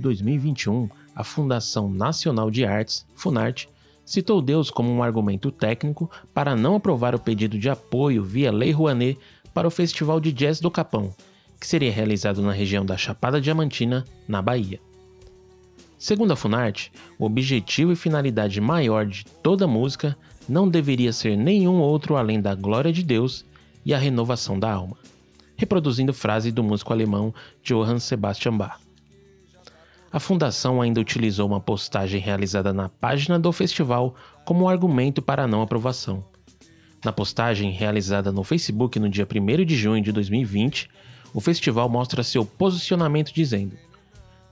2021, a Fundação Nacional de Artes, Funarte, citou Deus como um argumento técnico para não aprovar o pedido de apoio via Lei Rouanet para o Festival de Jazz do Capão, que seria realizado na região da Chapada Diamantina, na Bahia. Segundo a Funarte, o objetivo e finalidade maior de toda música não deveria ser nenhum outro além da glória de Deus e a renovação da alma, reproduzindo frase do músico alemão Johann Sebastian Bach. A fundação ainda utilizou uma postagem realizada na página do festival como argumento para a não aprovação. Na postagem realizada no Facebook no dia 1 de junho de 2020, o festival mostra seu posicionamento dizendo: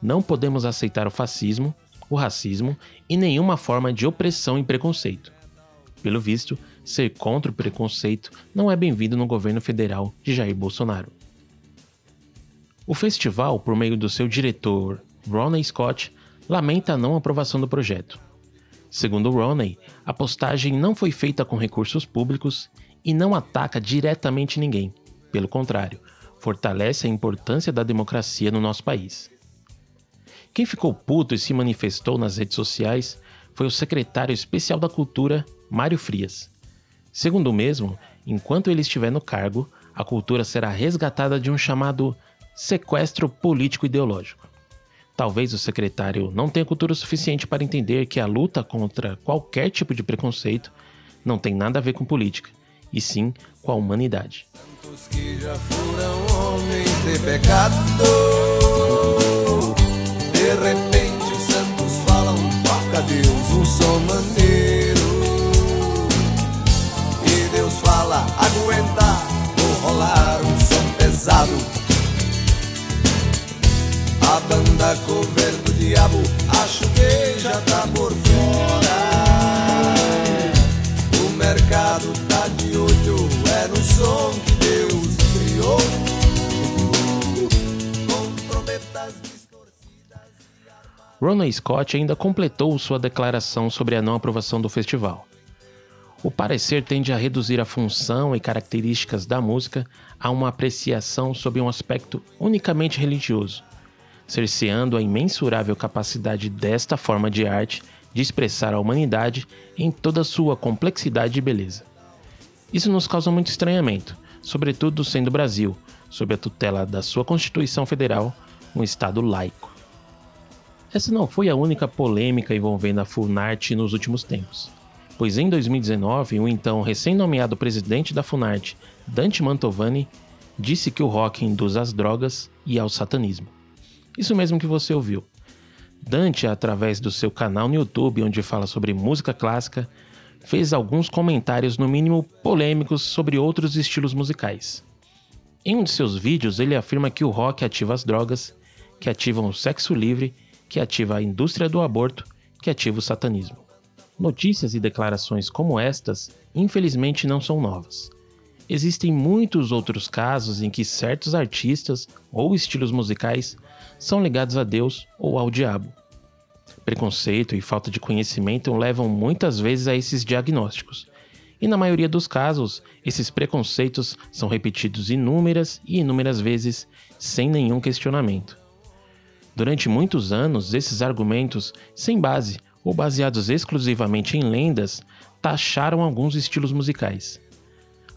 Não podemos aceitar o fascismo, o racismo e nenhuma forma de opressão e preconceito. Pelo visto, ser contra o preconceito não é bem-vindo no governo federal de Jair Bolsonaro. O festival, por meio do seu diretor, Ronnie Scott, lamenta a não aprovação do projeto. Segundo Ronnie, a postagem não foi feita com recursos públicos e não ataca diretamente ninguém. Pelo contrário, fortalece a importância da democracia no nosso país. Quem ficou puto e se manifestou nas redes sociais foi o secretário especial da Cultura, Mário Frias. Segundo o mesmo, enquanto ele estiver no cargo, a cultura será resgatada de um chamado sequestro político-ideológico. Talvez o secretário não tenha cultura suficiente para entender que a luta contra qualquer tipo de preconceito não tem nada a ver com política, e sim com a humanidade. Já foram homens de banda cover do diabo, acho que já tá por fora. O mercado tá de olho, é no som que Deus criou. Ronald Scott ainda completou sua declaração sobre a não aprovação do festival. O parecer tende a reduzir a função e características da música a uma apreciação sob um aspecto unicamente religioso, cerceando a imensurável capacidade desta forma de arte de expressar a humanidade em toda sua complexidade e beleza. Isso nos causa muito estranhamento, sobretudo sendo o Brasil, sob a tutela da sua Constituição Federal, um Estado laico. Essa não foi a única polêmica envolvendo a Funarte nos últimos tempos, pois em 2019, o então recém-nomeado presidente da Funarte, Dante Mantovani, disse que o rock induz às drogas e ao satanismo. Isso mesmo que você ouviu. Dante, através do seu canal no YouTube, onde fala sobre música clássica, fez alguns comentários, no mínimo polêmicos, sobre outros estilos musicais. Em um de seus vídeos, ele afirma que o rock ativa as drogas, que ativam o sexo livre, que ativa a indústria do aborto, que ativa o satanismo. Notícias e declarações como estas, infelizmente, não são novas. Existem muitos outros casos em que certos artistas ou estilos musicais são ligados a Deus ou ao diabo. Preconceito e falta de conhecimento levam muitas vezes a esses diagnósticos, e na maioria dos casos, esses preconceitos são repetidos inúmeras e inúmeras vezes sem nenhum questionamento. Durante muitos anos, esses argumentos, sem base ou baseados exclusivamente em lendas, taxaram alguns estilos musicais.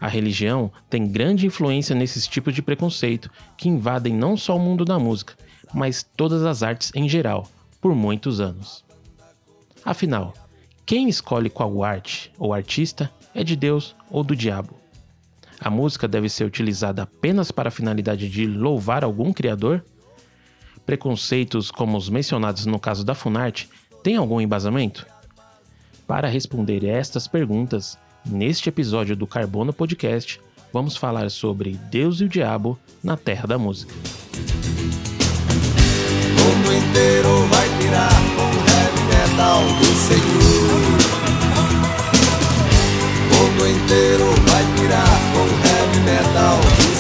A religião tem grande influência nesses tipos de preconceito que invadem não só o mundo da música, mas todas as artes em geral, por muitos anos. Afinal, quem escolhe qual arte ou artista é de Deus ou do diabo? A música deve ser utilizada apenas para a finalidade de louvar algum criador? Preconceitos como os mencionados no caso da Funarte têm algum embasamento? Para responder estas perguntas, neste episódio do Carbono Podcast, vamos falar sobre Deus e o Diabo na Terra da Música. O mundo inteiro vai tirar com o heavy metal do Senhor. O mundo inteiro vai tirar com o heavy metal do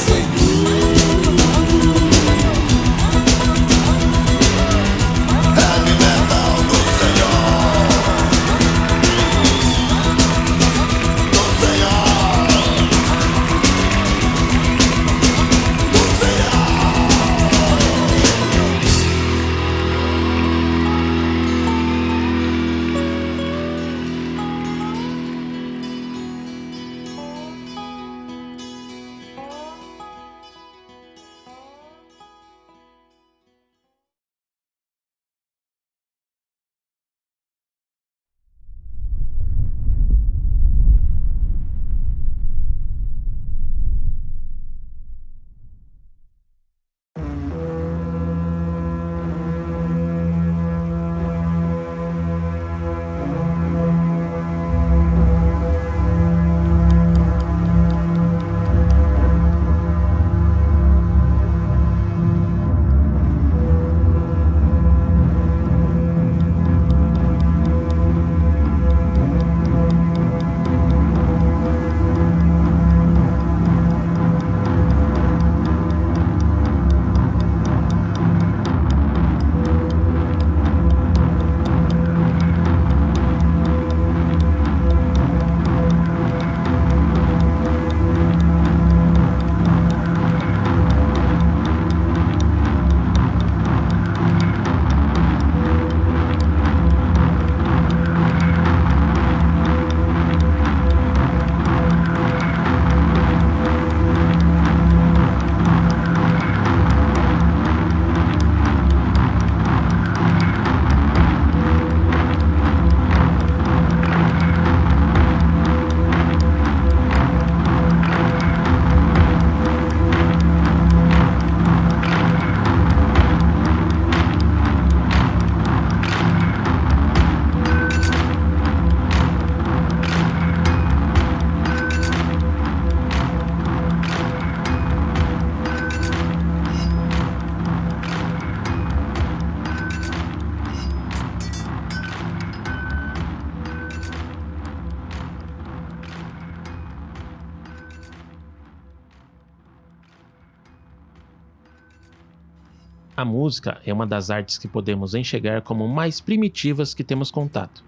música é uma das artes que podemos enxergar como mais primitivas que temos contato.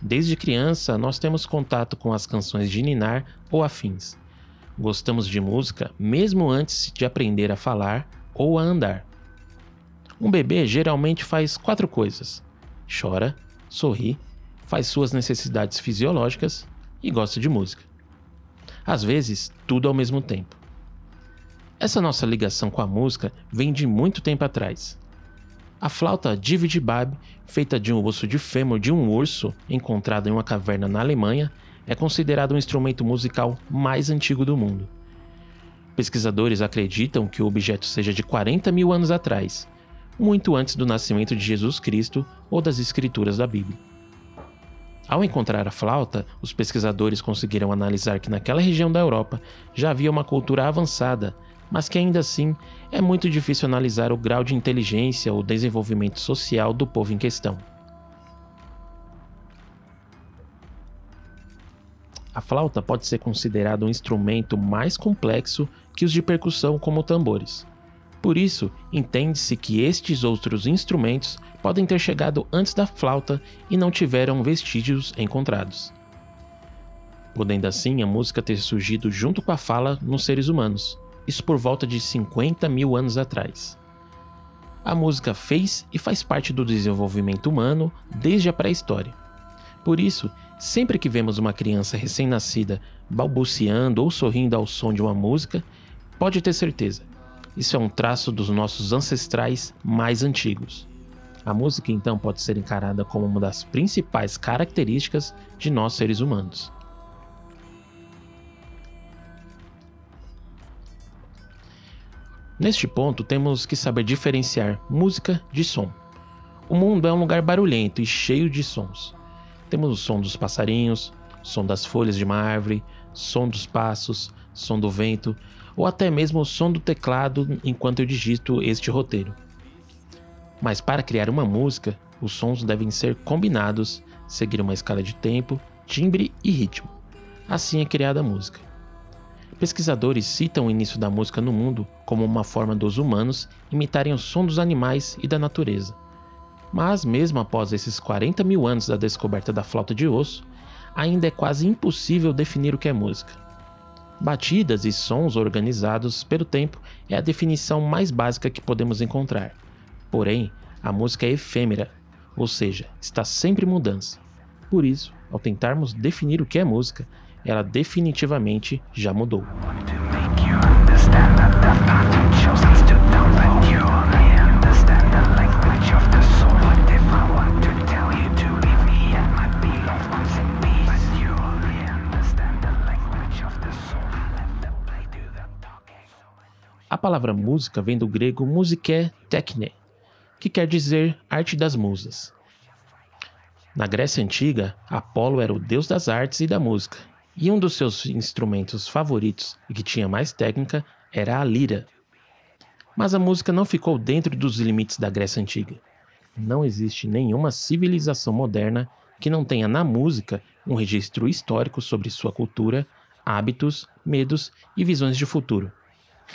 Desde criança, nós temos contato com as canções de ninar ou afins. Gostamos de música mesmo antes de aprender a falar ou a andar. Um bebê geralmente faz quatro coisas: chora, sorri, faz suas necessidades fisiológicas e gosta de música. Às vezes, tudo ao mesmo tempo. Essa nossa ligação com a música vem de muito tempo atrás. A flauta Dividibab, feita de um osso de fêmur de um urso encontrado em uma caverna na Alemanha, é considerado o instrumento musical mais antigo do mundo. Pesquisadores acreditam que o objeto seja de 40 mil anos atrás, muito antes do nascimento de Jesus Cristo ou das escrituras da Bíblia. Ao encontrar a flauta, os pesquisadores conseguiram analisar que naquela região da Europa já havia uma cultura avançada, mas que ainda assim é muito difícil analisar o grau de inteligência ou desenvolvimento social do povo em questão. A flauta pode ser considerada um instrumento mais complexo que os de percussão, como tambores. Por isso, entende-se que estes outros instrumentos podem ter chegado antes da flauta e não tiveram vestígios encontrados. Podendo assim a música ter surgido junto com a fala nos seres humanos, isso por volta de 50 mil anos atrás. A música fez e faz parte do desenvolvimento humano desde a pré-história. Por isso, sempre que vemos uma criança recém-nascida balbuciando ou sorrindo ao som de uma música, pode ter certeza, isso é um traço dos nossos ancestrais mais antigos. A música então pode ser encarada como uma das principais características de nós seres humanos. Neste ponto, temos que saber diferenciar música de som. O mundo é um lugar barulhento e cheio de sons. Temos o som dos passarinhos, som das folhas de uma árvore, som dos passos, som do vento ou até mesmo o som do teclado enquanto eu digito este roteiro. Mas para criar uma música, os sons devem ser combinados, seguir uma escala de tempo, timbre e ritmo. Assim é criada a música. Pesquisadores citam o início da música no mundo como uma forma dos humanos imitarem o som dos animais e da natureza. Mas, mesmo após esses 40 mil anos da descoberta da flauta de osso, ainda é quase impossível definir o que é música. Batidas e sons organizados pelo tempo é a definição mais básica que podemos encontrar. Porém, a música é efêmera, ou seja, está sempre em mudança. Por isso, ao tentarmos definir o que é música, ela definitivamente já mudou. A palavra música vem do grego musiké techne, que quer dizer arte das musas. Na Grécia Antiga, Apolo era o deus das artes e da música, e um dos seus instrumentos favoritos e que tinha mais técnica era a lira. Mas a música não ficou dentro dos limites da Grécia Antiga. Não existe nenhuma civilização moderna que não tenha na música um registro histórico sobre sua cultura, hábitos, medos e visões de futuro.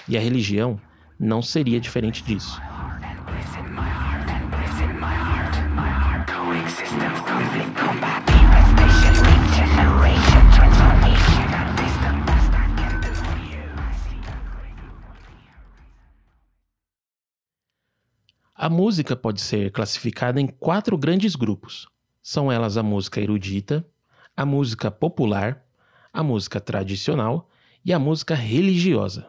E a religião não seria diferente disso. A música pode ser classificada em quatro grandes grupos. São elas a música erudita, a música popular, a música tradicional e a música religiosa.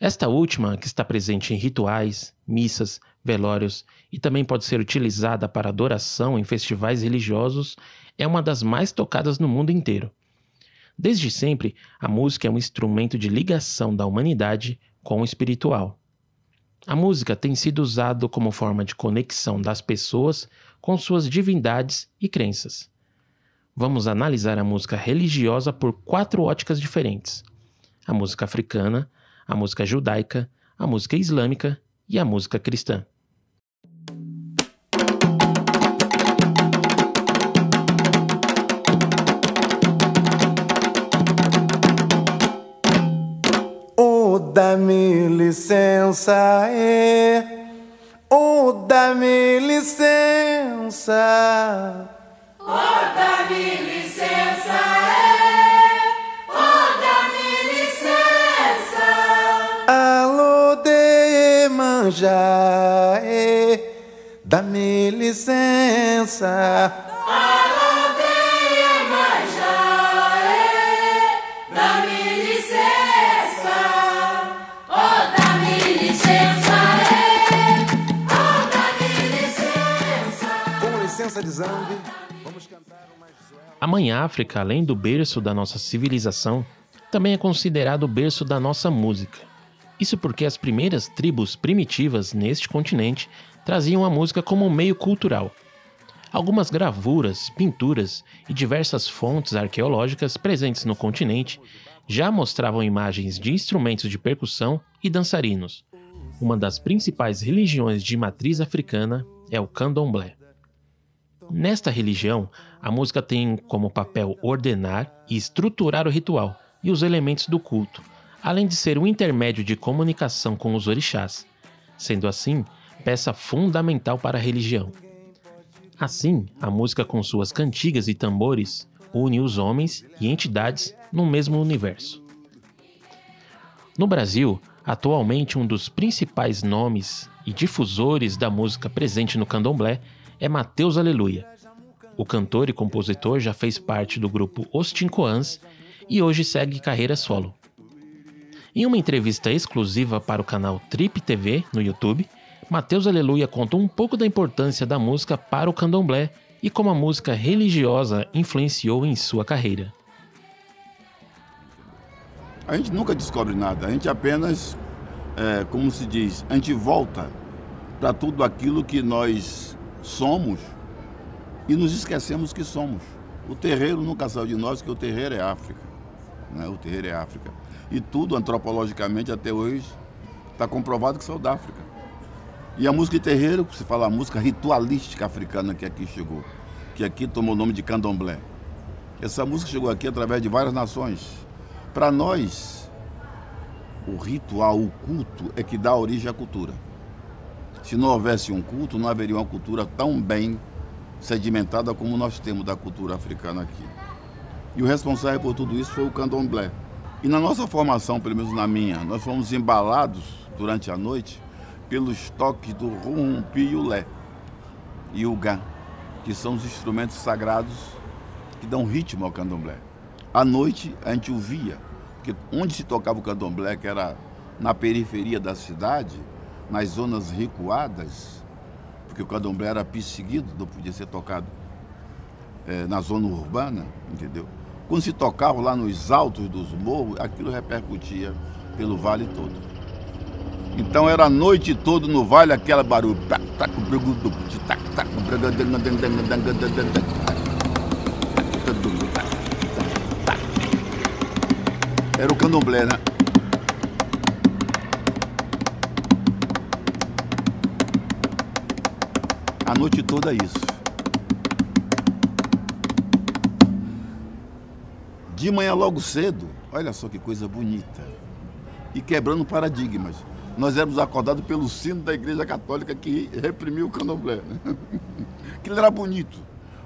Esta última, que está presente em rituais, missas, velórios e também pode ser utilizada para adoração em festivais religiosos, é uma das mais tocadas no mundo inteiro. Desde sempre, a música é um instrumento de ligação da humanidade com o espiritual. A música tem sido usada como forma de conexão das pessoas com suas divindades e crenças. Vamos analisar a música religiosa por quatro óticas diferentes: a música africana, a música judaica, a música islâmica e a música cristã. Dá-me licença, é. Oh, dá-me licença. Oh, dá-me licença, é. Iemanjá, dá-me licença. Alô, de Zambi, vamos cantar uma A Mãe África, além do berço da nossa civilização, também é considerado o berço da nossa música. Isso porque as primeiras tribos primitivas neste continente traziam a música como meio cultural. Algumas gravuras, pinturas e diversas fontes arqueológicas presentes no continente já mostravam imagens de instrumentos de percussão e dançarinos. Uma das principais religiões de matriz africana é o candomblé. Nesta religião, a música tem como papel ordenar e estruturar o ritual e os elementos do culto, além de ser um intermédio de comunicação com os orixás, sendo assim peça fundamental para a religião. Assim, a música com suas cantigas e tambores une os homens e entidades no mesmo universo. No Brasil, atualmente um dos principais nomes e difusores da música presente no candomblé é Mateus Aleluia. O cantor e compositor já fez parte do grupo Os Tincoãs e hoje segue carreira solo. Em uma entrevista exclusiva para o canal Trip TV no YouTube, Mateus Aleluia conta um pouco da importância da música para o candomblé e como a música religiosa influenciou em sua carreira. A gente nunca descobre nada, a gente apenas, é, como se diz, a gente volta para tudo aquilo que nós somos e nos esquecemos que somos. O terreiro nunca saiu de nós, porque o terreiro é África. Né? O terreiro é África. E tudo, antropologicamente, até hoje, está comprovado que saiu da África. E a música de terreiro, se fala a música ritualística africana que aqui chegou, que aqui tomou o nome de candomblé. Essa música chegou aqui através de várias nações. Para nós, o ritual, o culto, é que dá origem à cultura. Se não houvesse um culto, não haveria uma cultura tão bem sedimentada como nós temos da cultura africana aqui. E o responsável por tudo isso foi o candomblé. E na nossa formação, pelo menos na minha, nós fomos embalados durante a noite pelos toques do rumpi e o lé e o gá, que são os instrumentos sagrados que dão ritmo ao candomblé. À noite a gente ouvia, porque onde se tocava o candomblé, que era na periferia da cidade, nas zonas recuadas, porque o candomblé era perseguido, não podia ser tocado eh, na zona urbana, entendeu? Quando se tocava lá nos altos dos morros, aquilo repercutia pelo vale todo. Então era a noite toda no vale aquela barulho. Era o candomblé, né? A noite toda isso. De manhã logo cedo, olha só que coisa bonita. E quebrando paradigmas. Nós éramos acordados pelo sino da Igreja Católica que reprimiu o candomblé. Né? Aquilo era bonito,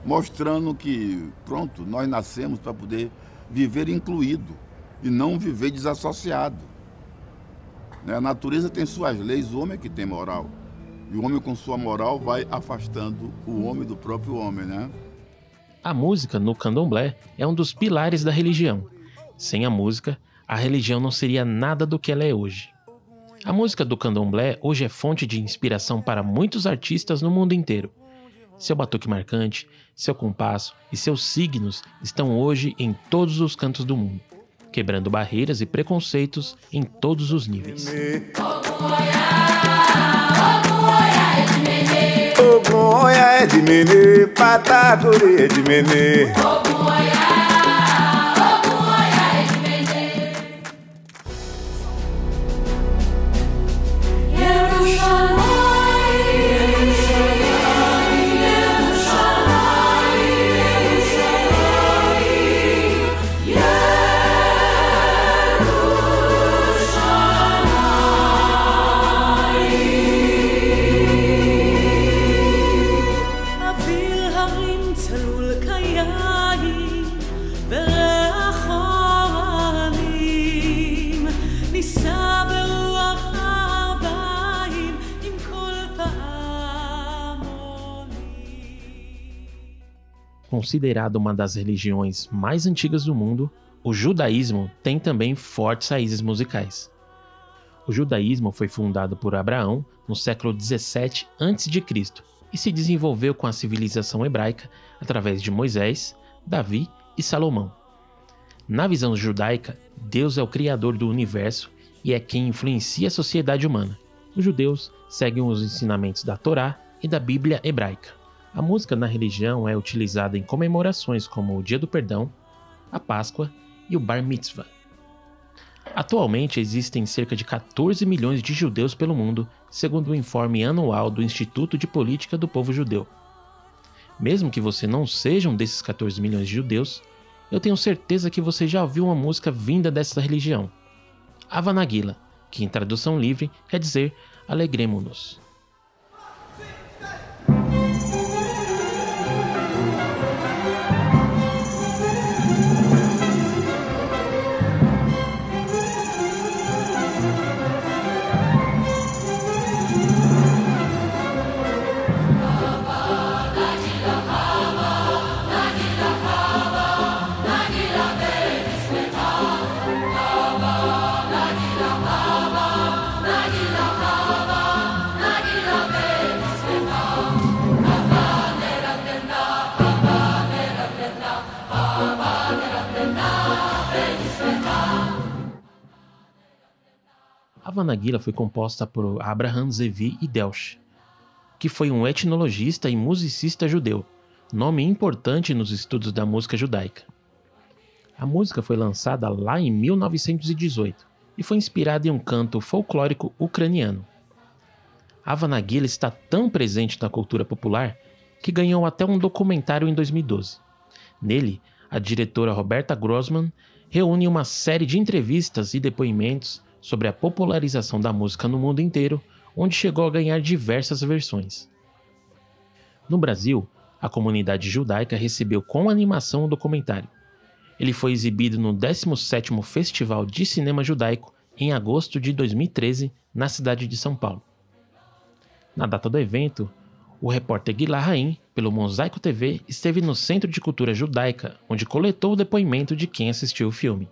mostrando que, pronto, nós nascemos para poder viver incluído e não viver desassociado. Né? A natureza tem suas leis, o homem é que tem moral. E o homem com sua moral vai afastando o homem do próprio homem, né? A música no candomblé é um dos pilares da religião. Sem a música, a religião não seria nada do que ela é hoje. A música do candomblé hoje é fonte de inspiração para muitos artistas no mundo inteiro. Seu batuque marcante, seu compasso e seus signos estão hoje em todos os cantos do mundo, quebrando barreiras e preconceitos em todos os níveis. Ogun oya é de menê, patagore é de Considerado uma das religiões mais antigas do mundo, o judaísmo tem também fortes raízes musicais. O judaísmo foi fundado por Abraão no século 17 a.C. e se desenvolveu com a civilização hebraica através de Moisés, Davi e Salomão. Na visão judaica, Deus é o criador do universo e é quem influencia a sociedade humana. Os judeus seguem os ensinamentos da Torá e da Bíblia hebraica. A música na religião é utilizada em comemorações como o Dia do Perdão, a Páscoa e o Bar Mitzvah. Atualmente existem cerca de 14 milhões de judeus pelo mundo, segundo o informe anual do Instituto de Política do Povo Judeu. Mesmo que você não seja um desses 14 milhões de judeus, eu tenho certeza que você já ouviu uma música vinda dessa religião. Avanagila, que em tradução livre quer dizer alegremo-nos. A Vanagila foi composta por Abraham Zevi Delch, que foi um etnologista e musicista judeu, nome importante nos estudos da música judaica. A música foi lançada lá em 1918 e foi inspirada em um canto folclórico ucraniano. Ava Nagila está tão presente na cultura popular que ganhou até um documentário em 2012. Nele, a diretora Roberta Grossman reúne uma série de entrevistas e depoimentos sobre a popularização da música no mundo inteiro, onde chegou a ganhar diversas versões. No Brasil, a comunidade judaica recebeu com animação o documentário. Ele foi exibido no 17º Festival de Cinema Judaico em agosto de 2013, na cidade de São Paulo. Na data do evento, o repórter Guilherme Raim, pelo Mosaico TV, esteve no Centro de Cultura Judaica, onde coletou o depoimento de quem assistiu o filme.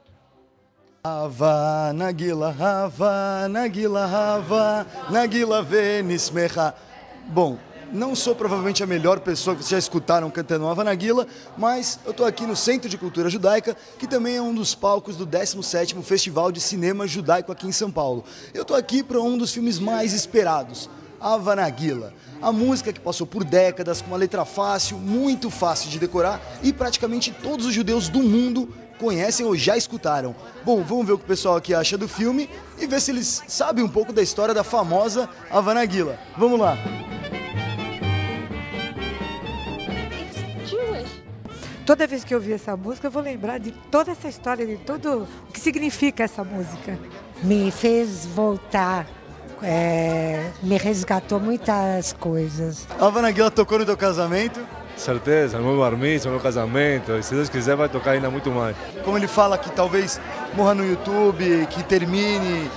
Hava Nagila Hava Nagila Hava Nagila Venismecha. Bom, não sou provavelmente a melhor pessoa que vocês já escutaram cantando Hava Nagila, mas eu estou aqui no Centro de Cultura Judaica, que também é um dos palcos do 17º Festival de Cinema Judaico aqui em São Paulo. Eu estou aqui para um dos filmes mais esperados, Hava Nagila. A música que passou por décadas com uma letra fácil, muito fácil de decorar e praticamente todos os judeus do mundo conhecem ou já escutaram. Bom, vamos ver o que o pessoal aqui acha do filme e ver se eles sabem um pouco da história da famosa Havanaguila. Vamos lá. Toda vez que eu ouvir essa música, eu vou lembrar de toda essa história, de todo o que significa essa música. me fez voltar, é, me resgatou muitas coisas. A Havanaguila tocou no teu casamento. Certeza, no meu bar mitzvah, no meu casamento. E se Deus quiser, vai tocar ainda muito mais. Como ele fala que talvez morra no YouTube, que termine.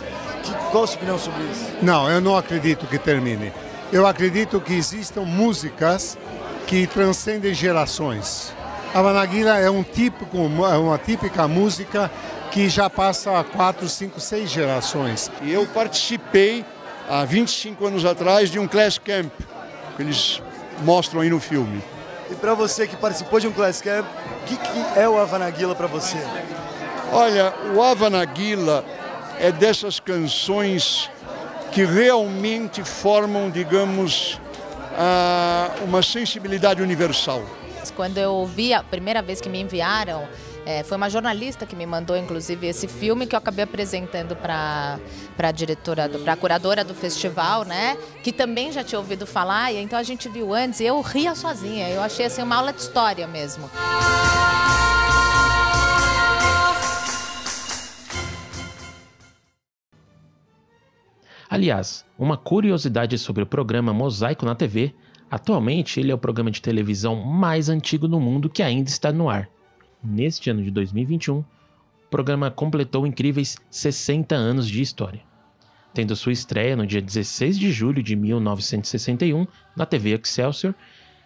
Que, qual a sua opinião sobre isso? Não, eu não acredito que termine. Eu acredito que existam músicas que transcendem gerações. A Vanaguila é um típico, é uma típica música que já passa quatro, cinco, seis gerações. E eu participei há 25 anos atrás de um Class Camp, que eles mostram aí no filme. E para você que participou de um Class Camp, o que, que é o Havanaguila para você? Olha, o Havanaguila é dessas canções que realmente formam, digamos, uma sensibilidade universal. Quando eu vi a primeira vez que me enviaram, é, foi uma jornalista que me mandou, inclusive, esse filme que eu acabei apresentando para a diretora, para a curadora do festival, né? Que também já tinha ouvido falar, e então a gente viu antes e eu ria sozinha. Eu achei assim uma aula de história mesmo. Aliás, uma curiosidade sobre o programa Mosaico na TV, atualmente ele é o programa de televisão mais antigo no mundo que ainda está no ar. Neste ano de 2021, o programa completou incríveis 60 anos de história, tendo sua estreia no dia 16 de julho de 1961 na TV Excelsior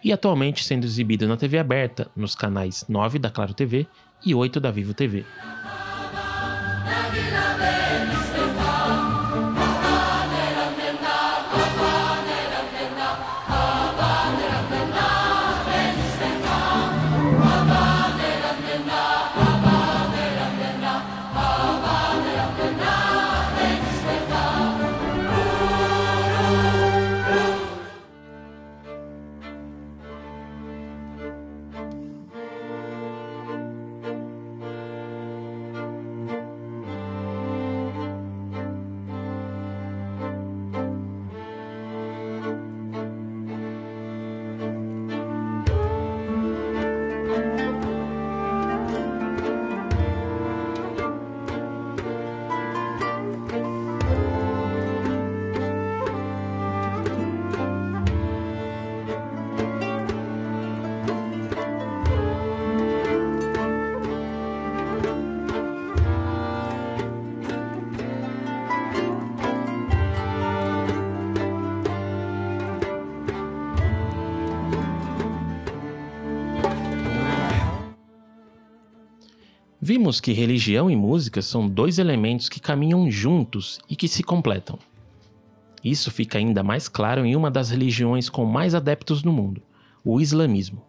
e atualmente sendo exibido na TV aberta nos canais 9 da Claro TV e 8 da Vivo TV. Vimos que religião e música são dois elementos que caminham juntos e que se completam. Isso fica ainda mais claro em uma das religiões com mais adeptos no mundo, o islamismo.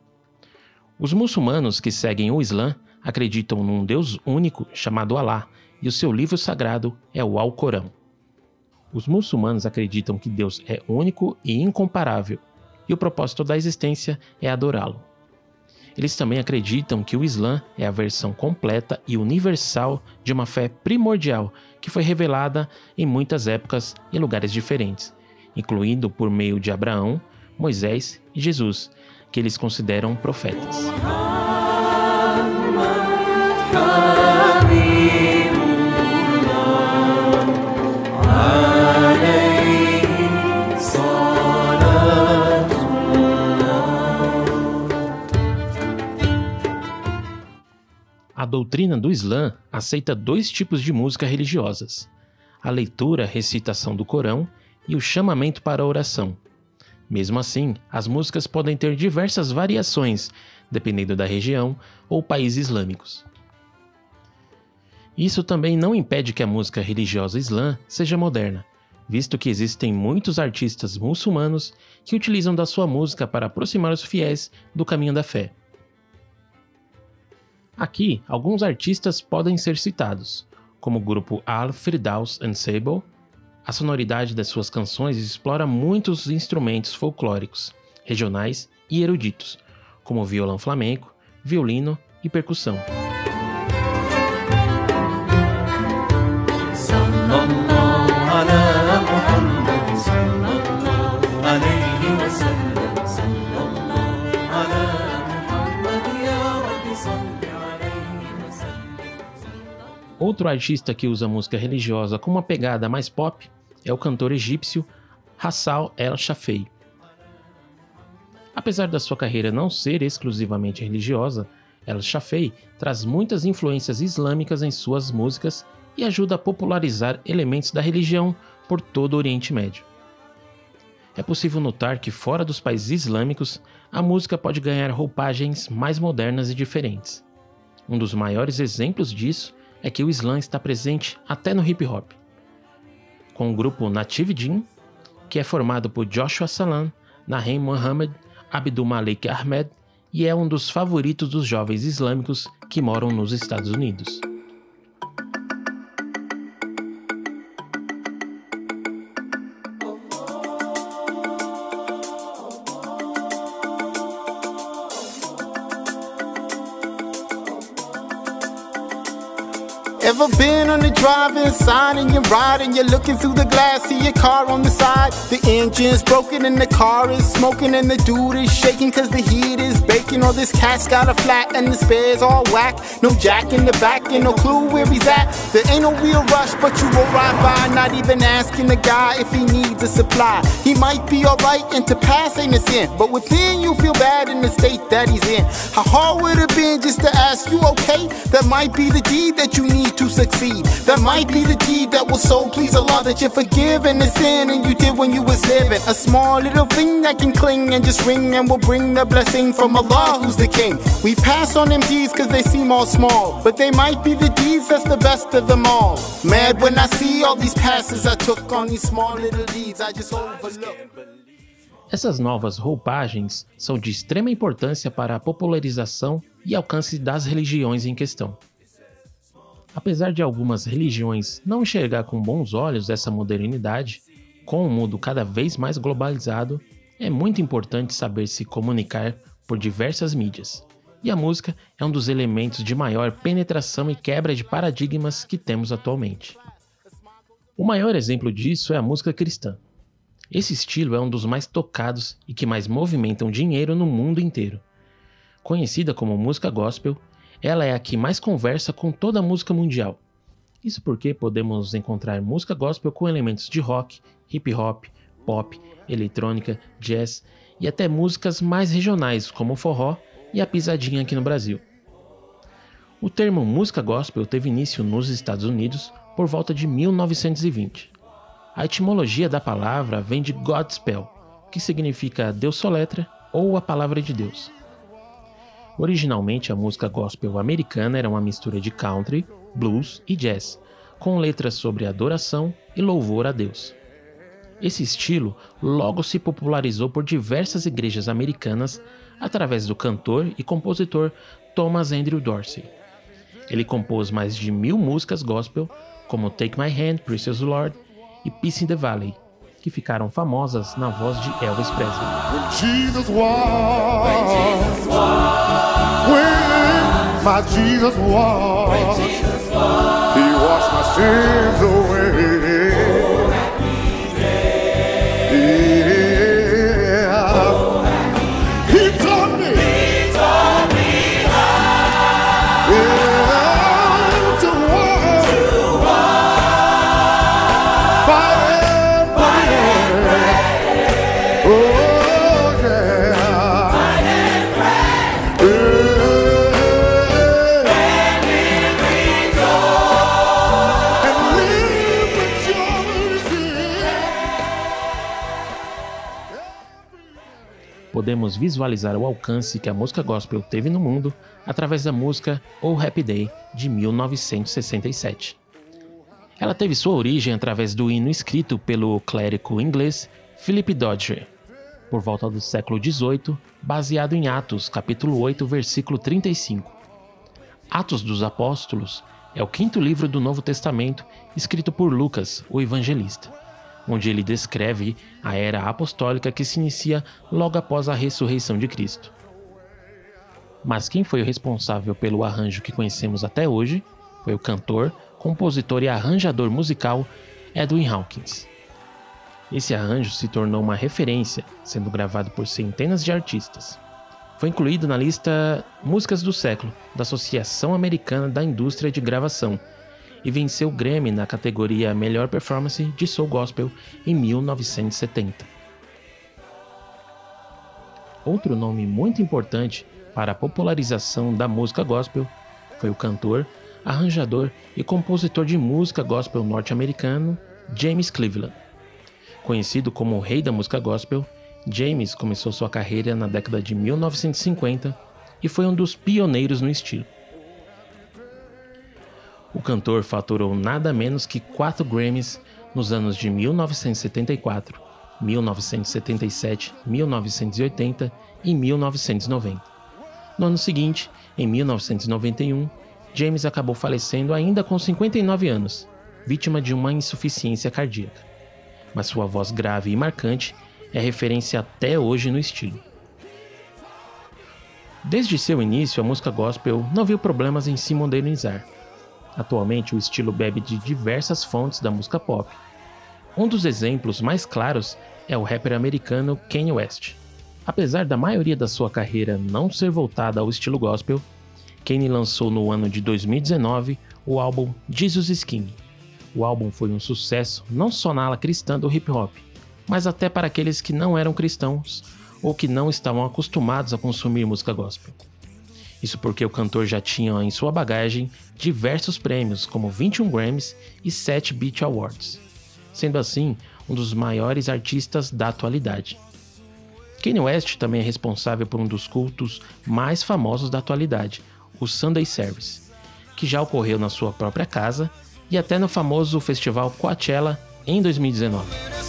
Os muçulmanos que seguem o Islã acreditam num Deus único chamado Alá e o seu livro sagrado é o Alcorão. Os muçulmanos acreditam que Deus é único e incomparável e o propósito da existência é adorá-lo. Eles também acreditam que o Islã é a versão completa e universal de uma fé primordial que foi revelada em muitas épocas e lugares diferentes, incluindo por meio de Abraão, Moisés e Jesus, que eles consideram profetas. A doutrina do Islã aceita dois tipos de música religiosas: a leitura, recitação do Corão e o chamamento para a oração. Mesmo assim, as músicas podem ter diversas variações, dependendo da região ou país islâmicos. Isso também não impede que a música religiosa islã seja moderna, visto que existem muitos artistas muçulmanos que utilizam da sua música para aproximar os fiéis do caminho da fé. Aqui, alguns artistas podem ser citados, como o grupo Al-Firdaus Ensemble. A sonoridade das suas canções explora muitos instrumentos folclóricos, regionais e eruditos, como violão flamenco, violino e percussão. Outro artista que usa música religiosa com uma pegada mais pop é o cantor egípcio Hassal El Shafei. Apesar da sua carreira não ser exclusivamente religiosa, El Shafei traz muitas influências islâmicas em suas músicas e ajuda a popularizar elementos da religião por todo o Oriente Médio. É possível notar que, fora dos países islâmicos, a música pode ganhar roupagens mais modernas e diferentes. Um dos maiores exemplos disso é que o Islã está presente até no hip hop. Com o grupo Native Jin, que é formado por Joshua Salam, Nahem Mohammed, Abdul Malik Ahmed e é um dos favoritos dos jovens islâmicos que moram nos Estados Unidos. Ever been on the driving side and you're riding, you're looking through the glass, see your car on the side. The engine's broken and the car is smoking and the dude is shaking cause the heat is baking. All this cat's got a flat and the spare's all whack. No jack in the back and no clue where he's at. There ain't no real rush, but you roll right by, not even asking the guy if he needs a supply. He might be alright and to pass ain't a sin, but within you feel bad in the state that he's in. How hard would it have been just to ask you okay? That might be the deed that you need to succeed. That might be the deed that will so please Allah that you're forgiven the sin and you did when you was living. A small little thing that can cling and just ring and will bring the blessing from Allah who's the king. We pass on them deeds cause they seem all small, but they might be the deeds that's the best of them all. Mad when I see all these passes I took on these small little deeds I just overlook. Essas novas roupagens são de extrema importância para a popularização e alcance das religiões em questão. Apesar de algumas religiões não enxergar com bons olhos essa modernidade, com o mundo cada vez mais globalizado, é muito importante saber se comunicar por diversas mídias. E a música é um dos elementos de maior penetração e quebra de paradigmas que temos atualmente. O maior exemplo disso é a música cristã. Esse estilo é um dos mais tocados e que mais movimentam dinheiro no mundo inteiro. Conhecida como música gospel, ela é a que mais conversa com toda a música mundial. Isso porque podemos encontrar música gospel com elementos de rock, hip hop, pop, eletrônica, jazz e até músicas mais regionais como o forró e a pisadinha aqui no Brasil. O termo música gospel teve início nos Estados Unidos por volta de 1920. A etimologia da palavra vem de Godspell, que significa Deus soletra ou a palavra de Deus. Originalmente, a música gospel americana era uma mistura de country, blues e jazz, com letras sobre adoração e louvor a Deus. Esse estilo logo se popularizou por diversas igrejas americanas através do cantor e compositor Thomas Andrew Dorsey. Ele compôs mais de mil músicas gospel, como Take My Hand, Precious Lord e Peace in the Valley, que ficaram famosas na voz de Elvis Presley. Podemos visualizar o alcance que a música gospel teve no mundo através da música Oh Happy Day de 1967. Ela teve sua origem através do hino escrito pelo clérigo inglês Philip Dodge, por volta do século XVIII, baseado em Atos, capítulo 8, versículo 35. Atos dos Apóstolos é o quinto livro do Novo Testamento escrito por Lucas, o evangelista, onde ele descreve a era apostólica que se inicia logo após a ressurreição de Cristo. Mas quem foi o responsável pelo arranjo que conhecemos até hoje foi o cantor, compositor e arranjador musical Edwin Hawkins. Esse arranjo se tornou uma referência, sendo gravado por centenas de artistas. Foi incluído na lista Músicas do Século da Associação Americana da Indústria de Gravação e venceu o Grammy na categoria Melhor Performance de Soul Gospel em 1970. Outro nome muito importante para a popularização da música gospel foi o cantor, arranjador e compositor de música gospel norte-americano James Cleveland. Conhecido como o rei da música gospel, James começou sua carreira na década de 1950 e foi um dos pioneiros no estilo. O cantor faturou nada menos que 4 Grammys nos anos de 1974, 1977, 1980 e 1990. No ano seguinte, em 1991, James acabou falecendo ainda com 59 anos, vítima de uma insuficiência cardíaca. Mas sua voz grave e marcante é referência até hoje no estilo. Desde seu início, a música gospel não viu problemas em se modernizar. Atualmente, o estilo bebe de diversas fontes da música pop. Um dos exemplos mais claros é o rapper americano Kanye West. Apesar da maioria da sua carreira não ser voltada ao estilo gospel, Kanye lançou no ano de 2019 o álbum Jesus is King. O álbum foi um sucesso não só na ala cristã do hip hop, mas até para aqueles que não eram cristãos ou que não estavam acostumados a consumir música gospel. Isso porque o cantor já tinha em sua bagagem diversos prêmios, como 21 Grammys e 7 Beat Awards, sendo assim um dos maiores artistas da atualidade. Kanye West também é responsável por um dos cultos mais famosos da atualidade, o Sunday Service, que já ocorreu na sua própria casa e até no famoso festival Coachella em 2019.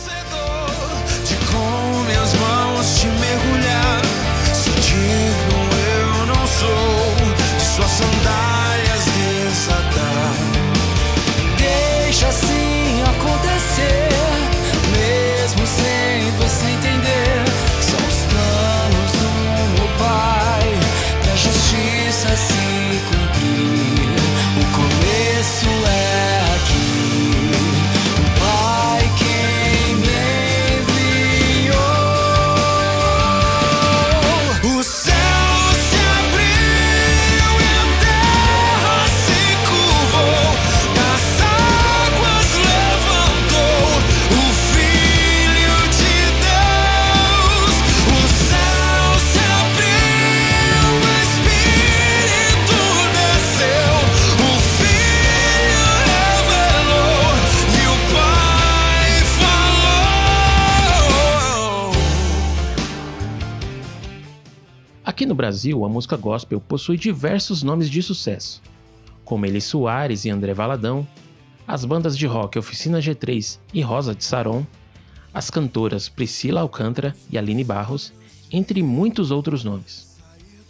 Aqui no Brasil, a música gospel possui diversos nomes de sucesso, como Eli Soares e André Valadão, as bandas de rock Oficina G3 e Rosa de Saron, as cantoras Priscila Alcântara e Aline Barros, entre muitos outros nomes.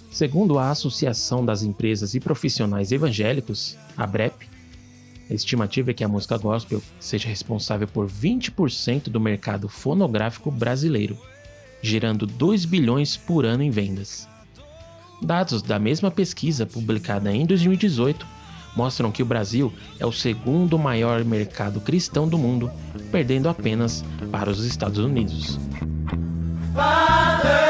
Segundo a Associação das Empresas e Profissionais Evangélicos, a BREP, A estimativa é que a música gospel seja responsável por 20% do mercado fonográfico brasileiro, gerando 2 bilhões por ano em vendas. Dados da mesma pesquisa, publicada em 2018, mostram que o Brasil é o segundo maior mercado cristão do mundo, perdendo apenas para os Estados Unidos. Father,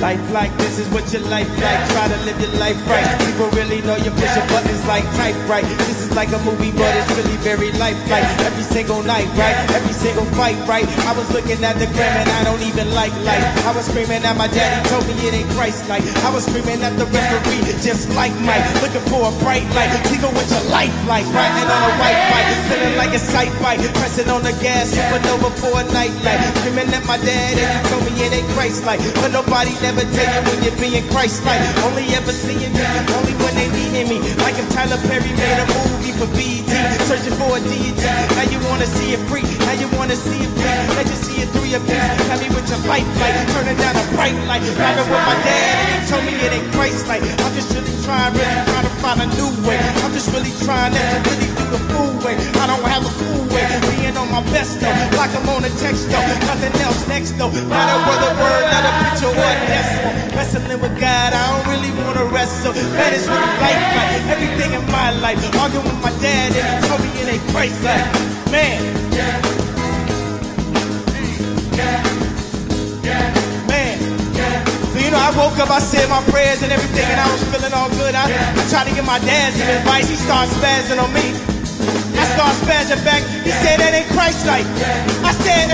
Life like this is what your life like. Try to live your life right. People really know you're pushing buttons like type right. This is like a movie, but it's really very lifelike. Every single night, right? Every single fight, right? I was looking at the gram and I don't even like life. I was screaming at my daddy, told me it ain't Christ like. I was screaming at the referee, just like Mike. Looking for a bright light. Tingle with your life like. Riding on a white bike, feeling like a sight bite. Pressing on the gas, supernova for a night light. Screaming at my dad and he told me it ain't Christ like. But nobody never tell you when you're being Christ like. Only ever seeing me, only when they needing me. Like if Tyler Perry made a movie for BET, searching for a deity. Now you wanna see it free, now you wanna see it free. Let you see it through your piece. Tell me with your life like, turning down a bright light. Riding with my dad and he told me it ain't Christ like. I'm just really trying, really trying to find a new way. I'm just really trying not to really the fool way. I don't have a cool way, being on my best though. Like I'm on a text though, nothing else next though. Not a word, a word, not a picture or a decimal. Wrestling with God, I don't really wanna wrestle. That is really life like everything in my life. Arguing with my dad and he told me it ain't Christ like. Man. You know, I woke up, I said my prayers and everything, and I was feeling all good. I, I tried to give my dad some advice. He started spazzing on me. I back. He said that ain't Christ like. I said.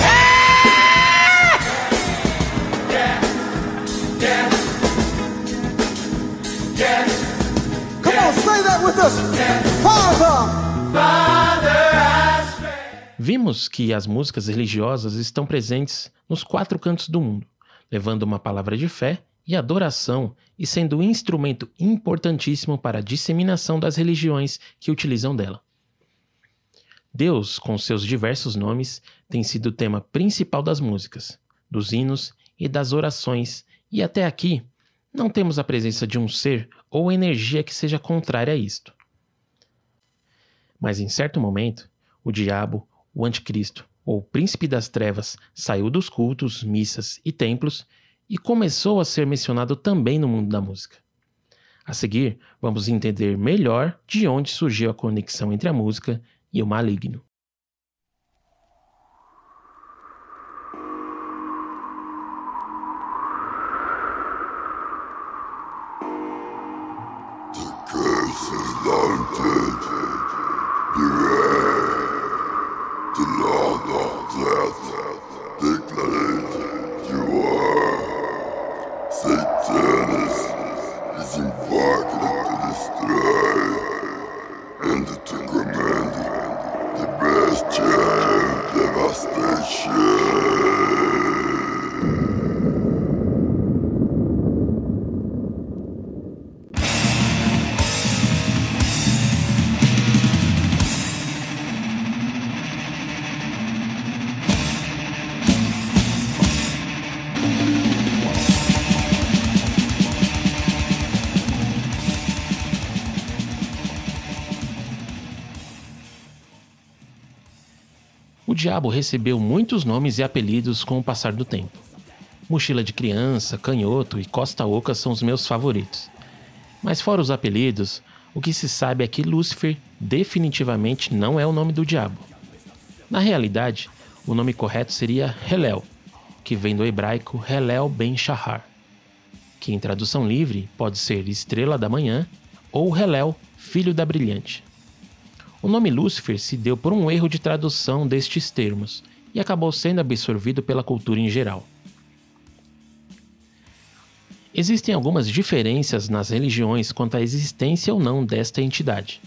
Vimos que as músicas religiosas estão presentes nos quatro cantos do mundo, levando uma palavra de fé e adoração e sendo um instrumento importantíssimo para a disseminação das religiões que utilizam dela. Deus, com seus diversos nomes, tem sido o tema principal das músicas, dos hinos e das orações, e até aqui não temos a presença de um ser ou energia que seja contrária a isto. Mas em certo momento, o diabo, o anticristo ou o príncipe das trevas saiu dos cultos, missas e templos e começou a ser mencionado também no mundo da música. A seguir, vamos entender melhor de onde surgiu a conexão entre a música e o maligno. Diabo recebeu muitos nomes e apelidos com o passar do tempo. Mochila de criança, canhoto e costa oca são os meus favoritos. Mas fora os apelidos, o que se sabe é que Lúcifer definitivamente não é o nome do diabo. Na realidade, o nome correto seria Helel, que vem do hebraico Helel ben Shahar, que em tradução livre pode ser estrela da manhã ou Helel, filho da brilhante. O nome Lúcifer se deu por um erro de tradução destes termos e acabou sendo absorvido pela cultura em geral. Existem algumas diferenças nas religiões quanto à existência ou não desta entidade.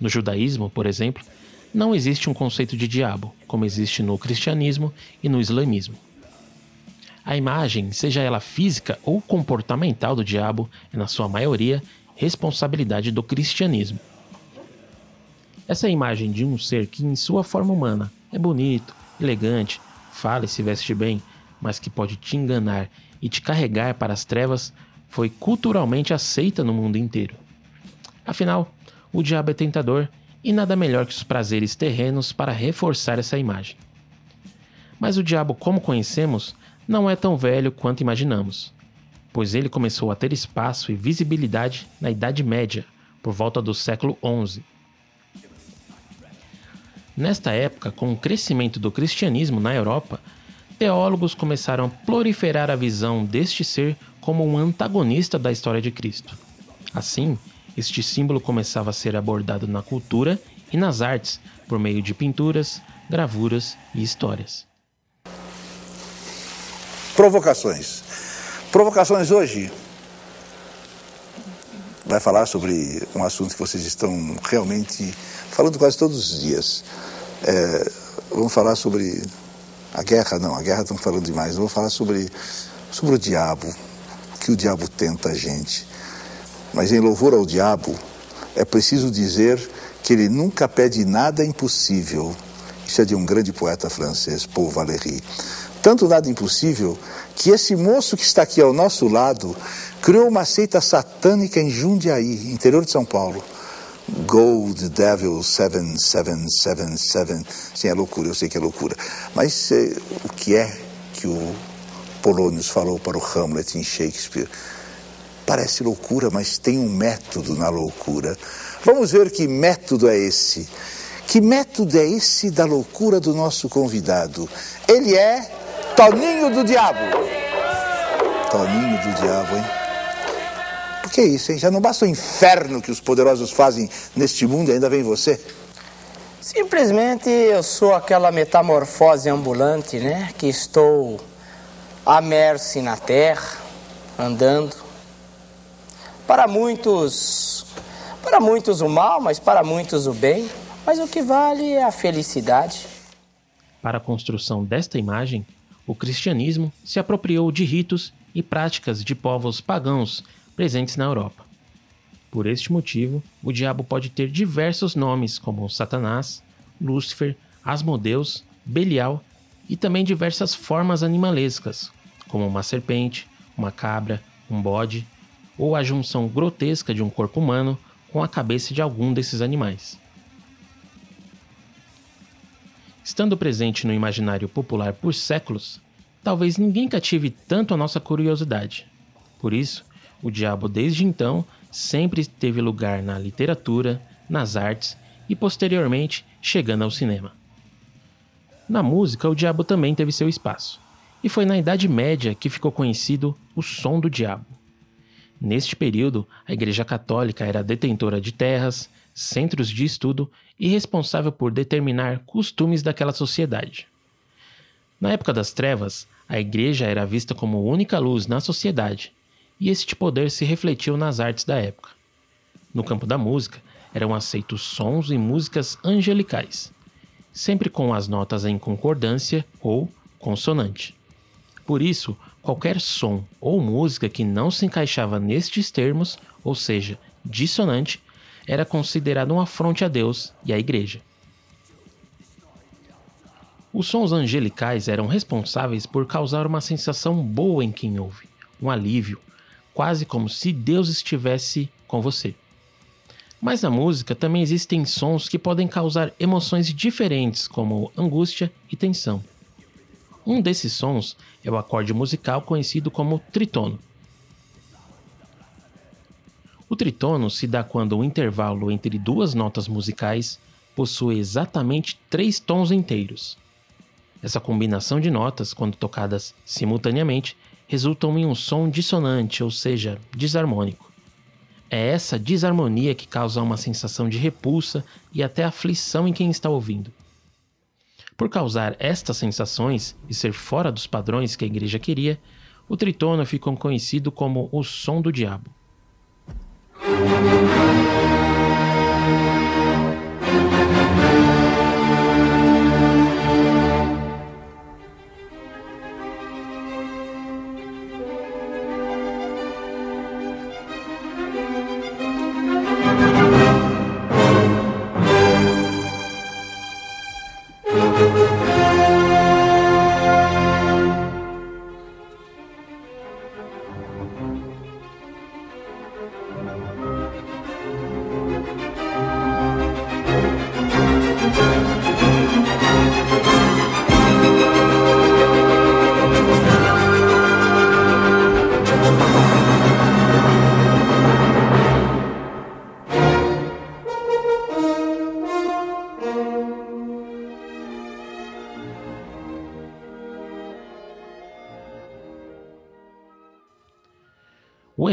No judaísmo, por exemplo, não existe um conceito de diabo, como existe no cristianismo e no islamismo. A imagem, seja ela física ou comportamental do diabo, é na sua maioria responsabilidade do cristianismo. Essa imagem de um ser que, em sua forma humana, é bonito, elegante, fala e se veste bem, mas que pode te enganar e te carregar para as trevas, foi culturalmente aceita no mundo inteiro. Afinal, o diabo é tentador e nada melhor que os prazeres terrenos para reforçar essa imagem. Mas o diabo, como conhecemos, não é tão velho quanto imaginamos, pois ele começou a ter espaço e visibilidade na Idade Média, por volta do século XI. Nesta época, com o crescimento do cristianismo na Europa, teólogos começaram a proliferar a visão deste ser como um antagonista da história de Cristo. Assim, este símbolo começava a ser abordado na cultura e nas artes por meio de pinturas, gravuras e histórias. Provocações. Provocações hoje vai falar sobre um assunto que vocês estão realmente falando quase todos os dias. É, vamos falar sobre a guerra, não, a guerra estão falando demais. Vamos falar sobre, sobre o diabo, que o diabo tenta a gente. Mas em louvor ao diabo, é preciso dizer que ele nunca pede nada impossível. Isso é de um grande poeta francês, Paul Valéry. Tanto nada impossível que esse moço que está aqui ao nosso lado criou uma seita satânica em Jundiaí, interior de São Paulo. Gold Devil 7777. Sim, é loucura, eu sei que é loucura. Mas eh, o que é que o Polônios falou para o Hamlet em Shakespeare? Parece loucura, mas tem um método na loucura. Vamos ver que método é esse. Que método é esse da loucura do nosso convidado? Ele é Toninho do Diabo. Toninho do Diabo, hein? Por que isso, hein? Já não basta o inferno que os poderosos fazem neste mundo e ainda vem você? Simplesmente eu sou aquela metamorfose ambulante, né? Que estou à merce na terra, andando. Para muitos, para muitos o mal, mas para muitos o bem. Mas o que vale é a felicidade. Para a construção desta imagem, o cristianismo se apropriou de ritos e práticas de povos pagãos presentes na Europa. Por este motivo, o diabo pode ter diversos nomes, como Satanás, Lúcifer, Asmodeus, Belial e também diversas formas animalescas, como uma serpente, uma cabra, um bode ou a junção grotesca de um corpo humano com a cabeça de algum desses animais. Estando presente no imaginário popular por séculos, talvez ninguém cative tanto a nossa curiosidade. Por isso, o diabo desde então sempre teve lugar na literatura, nas artes e posteriormente chegando ao cinema. Na música, o diabo também teve seu espaço, e foi na Idade Média que ficou conhecido o som do diabo. Neste período, a Igreja Católica era detentora de terras, centros de estudo e responsável por determinar costumes daquela sociedade. Na época das trevas, a Igreja era vista como única luz na sociedade, e este poder se refletiu nas artes da época. No campo da música, eram aceitos sons e músicas angelicais, sempre com as notas em concordância ou consonante. Por isso, qualquer som ou música que não se encaixava nestes termos, ou seja, dissonante, era considerado um afronte a Deus e à Igreja. Os sons angelicais eram responsáveis por causar uma sensação boa em quem ouve, um alívio, quase como se Deus estivesse com você. Mas na música também existem sons que podem causar emoções diferentes, como angústia e tensão. Um desses sons é o acorde musical conhecido como tritono. O tritono se dá quando o intervalo entre duas notas musicais possui exatamente três tons inteiros. Essa combinação de notas, quando tocadas simultaneamente, resultam em um som dissonante, ou seja, desarmônico. É essa desarmonia que causa uma sensação de repulsa e até aflição em quem está ouvindo. Por causar estas sensações e ser fora dos padrões que a igreja queria, o tritono ficou conhecido como o som do diabo. O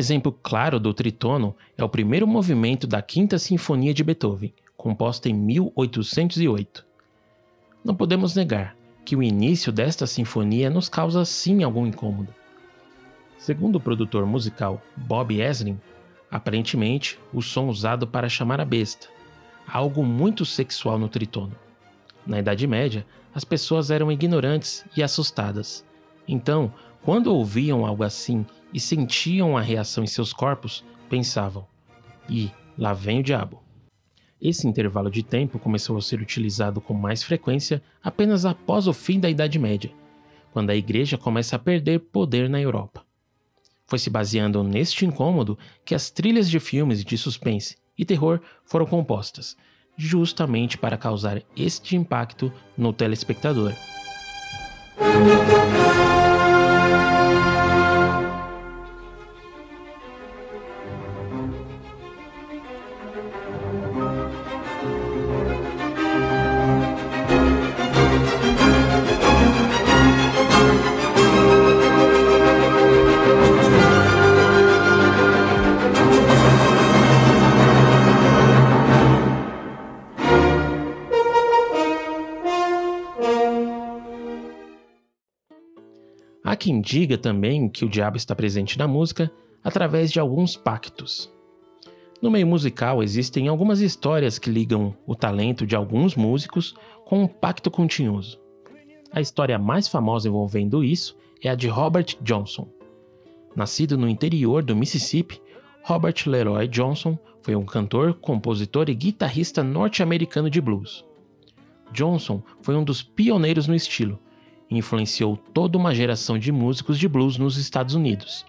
exemplo claro do tritono é o primeiro movimento da Quinta Sinfonia de Beethoven, composta em 1808. Não podemos negar que o início desta sinfonia nos causa sim algum incômodo. Segundo o produtor musical Bob Ezrin, aparentemente o som usado para chamar a besta, algo muito sexual no tritono. Na Idade Média, as pessoas eram ignorantes e assustadas. Então, quando ouviam algo assim e sentiam a reação em seus corpos, pensavam: "E lá vem o diabo". Esse intervalo de tempo começou a ser utilizado com mais frequência apenas após o fim da Idade Média, quando a Igreja começa a perder poder na Europa. Foi se baseando neste incômodo que as trilhas de filmes de suspense e terror foram compostas, justamente para causar este impacto no telespectador. Quem diga também que o diabo está presente na música através de alguns pactos. No meio musical existem algumas histórias que ligam o talento de alguns músicos com um pacto continuoso. A história mais famosa envolvendo isso é a de Robert Johnson. Nascido no interior do Mississippi, Robert Leroy Johnson foi um cantor, compositor e guitarrista norte-americano de blues. Johnson foi um dos pioneiros no estilo influenciou toda uma geração de músicos de blues nos Estados Unidos.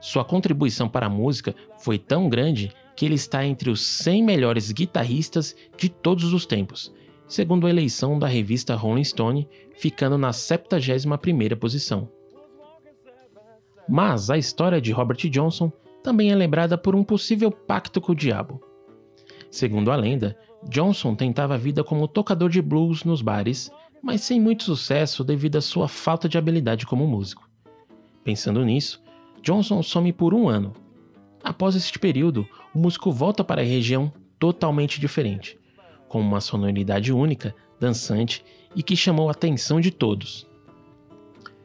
Sua contribuição para a música foi tão grande que ele está entre os 100 melhores guitarristas de todos os tempos, segundo a eleição da revista Rolling Stone, ficando na 71ª posição. Mas a história de Robert Johnson também é lembrada por um possível pacto com o diabo. Segundo a lenda, Johnson tentava a vida como tocador de blues nos bares, mas sem muito sucesso devido à sua falta de habilidade como músico. Pensando nisso, Johnson some por um ano. Após este período, o músico volta para a região totalmente diferente, com uma sonoridade única, dançante e que chamou a atenção de todos.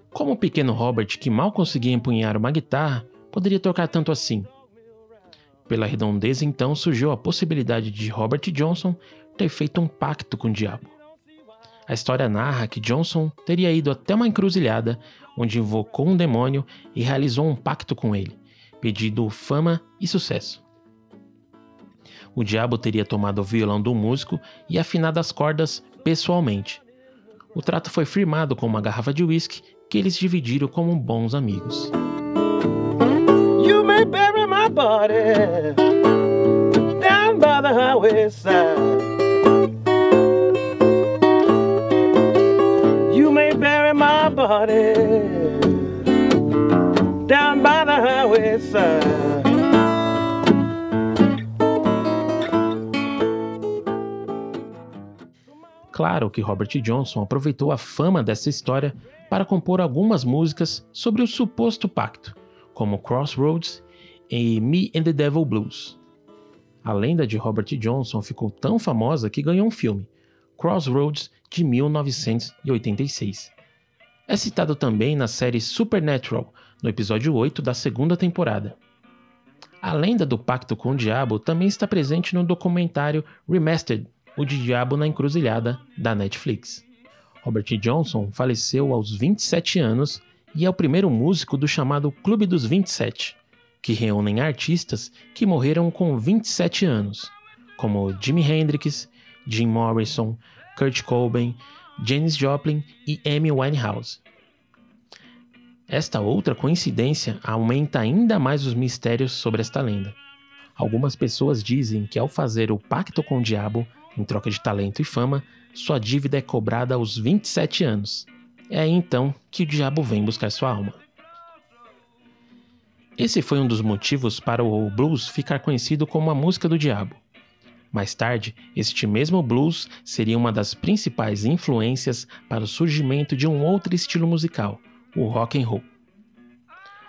Como o pequeno Robert, que mal conseguia empunhar uma guitarra, poderia tocar tanto assim? Pela redondeza, então, surgiu a possibilidade de Robert Johnson ter feito um pacto com o diabo. A história narra que Johnson teria ido até uma encruzilhada, onde invocou um demônio e realizou um pacto com ele, pedindo fama e sucesso. O diabo teria tomado o violão do músico e afinado as cordas pessoalmente. O trato foi firmado com uma garrafa de uísque que eles dividiram como bons amigos. You Claro que Robert Johnson aproveitou a fama dessa história para compor algumas músicas sobre o suposto pacto, como Crossroads e Me and the Devil Blues. A lenda de Robert Johnson ficou tão famosa que ganhou um filme, Crossroads, de 1986. É citado também na série Supernatural, no episódio 8 da segunda temporada. A lenda do pacto com o diabo também está presente no documentário Remastered, O Diabo na Encruzilhada, da Netflix. Robert Johnson faleceu aos 27 anos e é o primeiro músico do chamado Clube dos 27, que reúnem artistas que morreram com 27 anos, como Jimi Hendrix, Jim Morrison, Kurt Cobain, Janis Joplin e Amy Winehouse. Esta outra coincidência aumenta ainda mais os mistérios sobre esta lenda. Algumas pessoas dizem que ao fazer o pacto com o diabo, em troca de talento e fama, sua dívida é cobrada aos 27 anos. É aí então que o diabo vem buscar sua alma. Esse foi um dos motivos para o blues ficar conhecido como a música do diabo. Mais tarde, este mesmo blues seria uma das principais influências para o surgimento de um outro estilo musical, o rock and roll.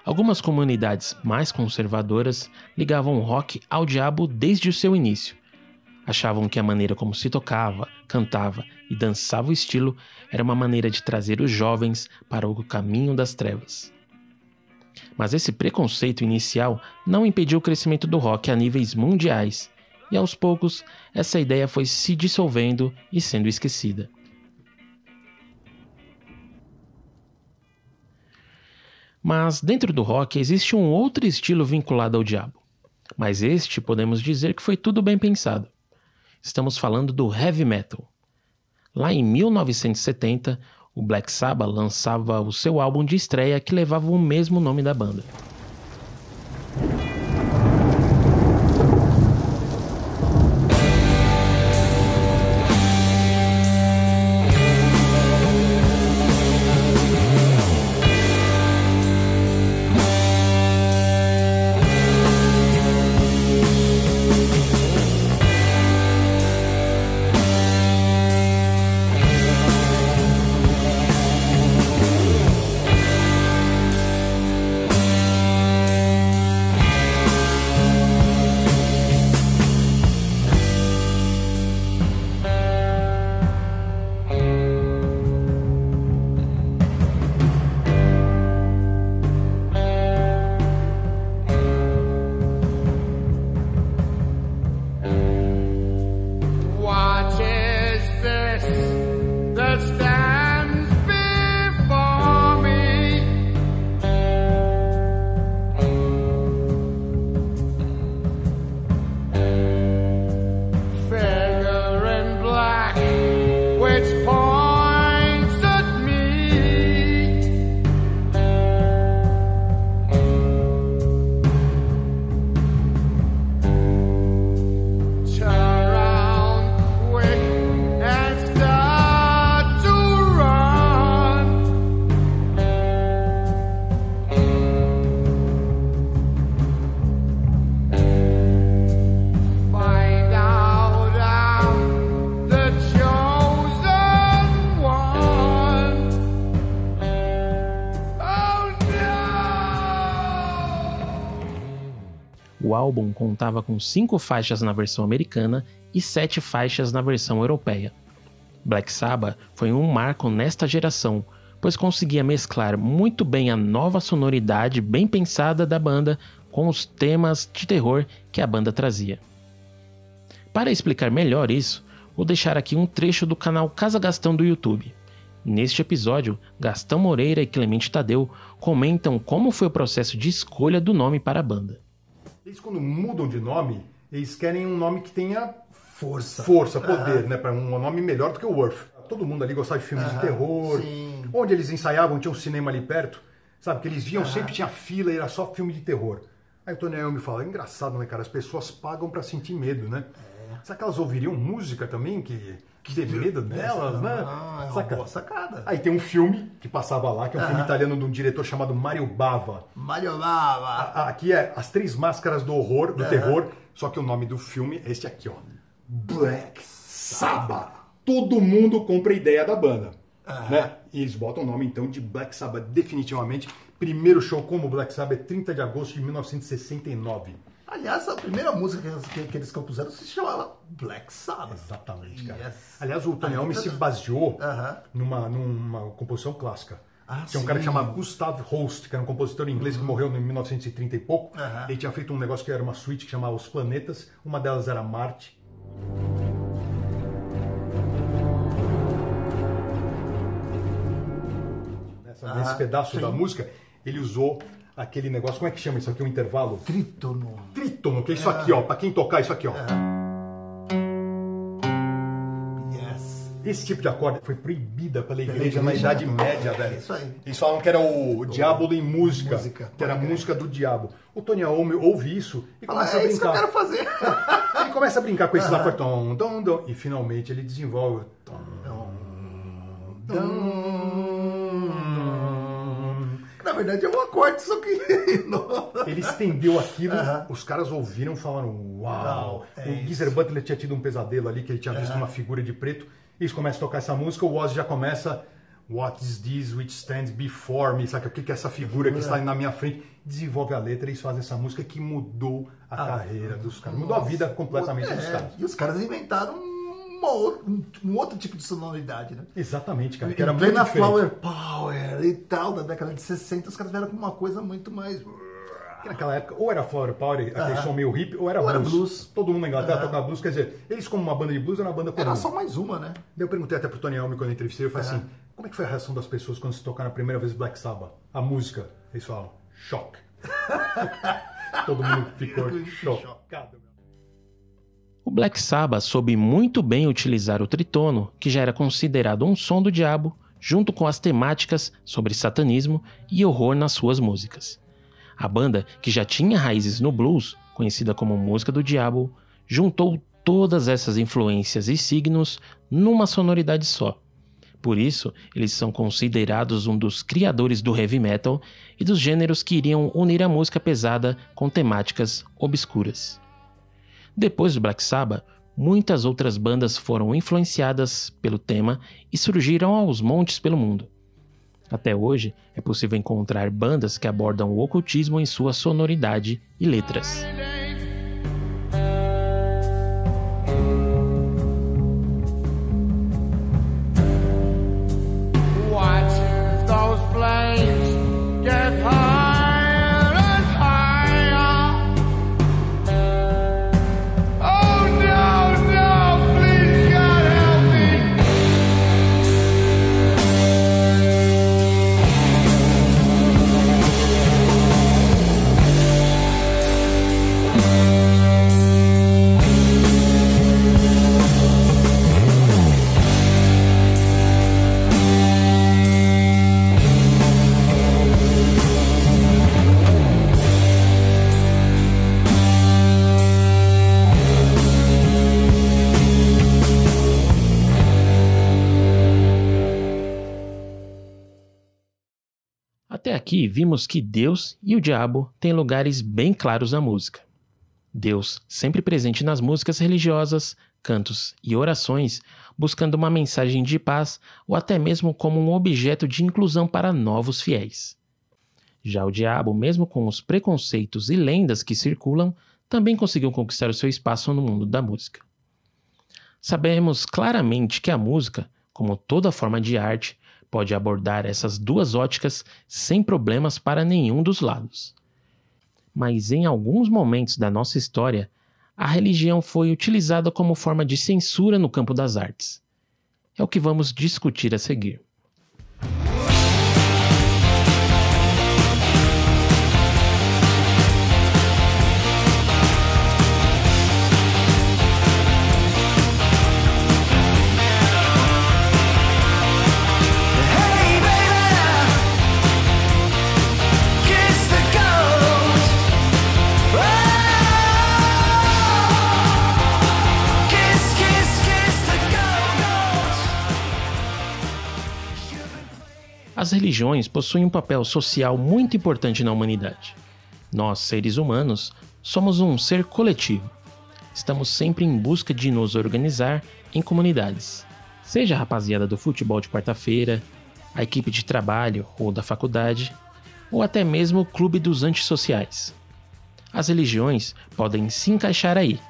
Algumas comunidades mais conservadoras ligavam o rock ao diabo desde o seu início. Achavam que a maneira como se tocava, cantava e dançava o estilo era uma maneira de trazer os jovens para o caminho das trevas. Mas esse preconceito inicial não impediu o crescimento do rock a níveis mundiais, e aos poucos essa ideia foi se dissolvendo e sendo esquecida. Mas dentro do rock existe um outro estilo vinculado ao diabo. Mas este podemos dizer que foi tudo bem pensado. Estamos falando do heavy metal. Lá em 1970, o Black Sabbath lançava o seu álbum de estreia que levava o mesmo nome da banda. Álbum contava com cinco faixas na versão americana e sete faixas na versão europeia. Black Sabbath foi um marco nesta geração, pois conseguia mesclar muito bem a nova sonoridade bem pensada da banda com os temas de terror que a banda trazia. Para explicar melhor isso, vou deixar aqui um trecho do canal Casa Gastão do YouTube. Neste episódio, Gastão Moreira e Clemente Tadeu comentam como foi o processo de escolha do nome para a banda. Eles quando mudam de nome, eles querem um nome que tenha força, força, poder, né, para um nome melhor do que o Worth. Todo mundo ali gostava de filmes de Aham, terror. sim. Onde eles ensaiavam, tinha um cinema ali perto, sabe? Que eles viam Aham. sempre tinha fila e era só filme de terror. Aí o Tony Iommi fala, é engraçado, né, cara? As pessoas pagam para sentir medo, né? Será que elas ouviriam música também que, que teve medo delas, né? Ah, é uma Saca? boa sacada. Aí tem um filme que passava lá, que é um filme Aham. italiano de um diretor chamado Mario Bava. Mario Bava. A- Aqui é As Três Máscaras do Horror, do Aham. Terror, só que o nome do filme é este aqui, ó. Black Sabbath. Todo mundo compra a ideia da banda. Né? E eles botam o nome então de Black Sabbath definitivamente. Primeiro show como Black Sabbath é 30 de agosto de 1969. Aliás, a primeira música que eles, que, eles compuseram se chamava Black Sabbath. Exatamente, cara. Yes. Aliás, o Tony Iommi se baseou numa, numa composição clássica. Ah, tinha um cara que sim. chamava Gustav Holst, que era um compositor inglês que morreu em 1930 e pouco. Aham. Ele tinha feito um negócio que era uma suíte que chamava Os Planetas. Uma delas era Marte. Nessa- Ah, nesse pedaço sim. da música, ele usou aquele negócio, como é que chama isso aqui, o intervalo? Trítono. Trítono, que é isso aqui, ó. Pra quem tocar, isso aqui, ó. Yes. Esse tipo de acorde foi proibida pela igreja, igreja, na Idade né? Média, velho. É isso aí. Eles falavam que era o diabo em música, Música, que era a música do diabo. O Tony Iommi ouve isso e Fala, começa a é isso que eu brincar. quero fazer. Ele começa a brincar com esses acordes. Tom, tom, tom, e finalmente ele desenvolve. Tom, Na verdade é um acorde, só que. Ele estendeu aquilo, Aham. os caras ouviram e falaram: Uau! Uau, é o. Geezer Butler tinha tido um pesadelo ali, que ele tinha visto Aham. uma figura de preto. Eles começam a tocar essa música, o Ozzy já começa. What is this which stands before me? Sabe o que é essa figura que está na minha frente? Desenvolve a letra e eles fazem essa música que mudou a Ah, carreira dos caras. Mudou a vida completamente É, dos caras. E os caras inventaram uma um, um outro tipo de sonoridade, né? Exatamente, cara. Que era muito diferente. Flower Power e tal, da década de 60, os caras vieram com uma coisa muito mais. Que naquela época, ou era Flower Power, aquele Aham. som meio hip, ou era, Ou era blues. blues. Todo mundo na Inglaterra tocava blues, quer dizer, eles como uma banda de blues eram uma banda comum. Era só mais uma, né? Eu perguntei até pro Tony Iommi quando eu entrevistei, eu falei assim, como é que foi a reação das pessoas quando se tocaram a primeira vez Black Sabbath? A música. Eles falam, choque. Todo mundo ficou chocado. O Black Sabbath soube muito bem utilizar o tritono, que já era considerado um som do diabo, junto com as temáticas sobre satanismo e horror nas suas músicas. A banda, que já tinha raízes no blues, conhecida como música do diabo, juntou todas essas influências e signos numa sonoridade só. Por isso, eles são considerados um dos criadores do heavy metal e dos gêneros que iriam unir a música pesada com temáticas obscuras. Depois do Black Sabbath, muitas outras bandas foram influenciadas pelo tema e surgiram aos montes pelo mundo. Até hoje, é possível encontrar bandas que abordam o ocultismo em sua sonoridade e letras. Vimos que Deus e o diabo têm lugares bem claros na música. Deus, sempre presente nas músicas religiosas, cantos e orações, buscando uma mensagem de paz ou até mesmo como um objeto de inclusão para novos fiéis. Já o diabo, mesmo com os preconceitos e lendas que circulam, também conseguiu conquistar o seu espaço no mundo da música. Sabemos claramente que a música, como toda forma de arte, pode abordar essas duas óticas sem problemas para nenhum dos lados. Mas em alguns momentos da nossa história, a religião foi utilizada como forma de censura no campo das artes. É o que vamos discutir a seguir. As religiões possuem um papel social muito importante na humanidade. Nós, seres humanos, somos um ser coletivo. Estamos sempre em busca de nos organizar em comunidades. Seja a rapaziada do futebol de quarta-feira, a equipe de trabalho ou da faculdade, ou até mesmo o clube dos antissociais. As religiões podem se encaixar aí,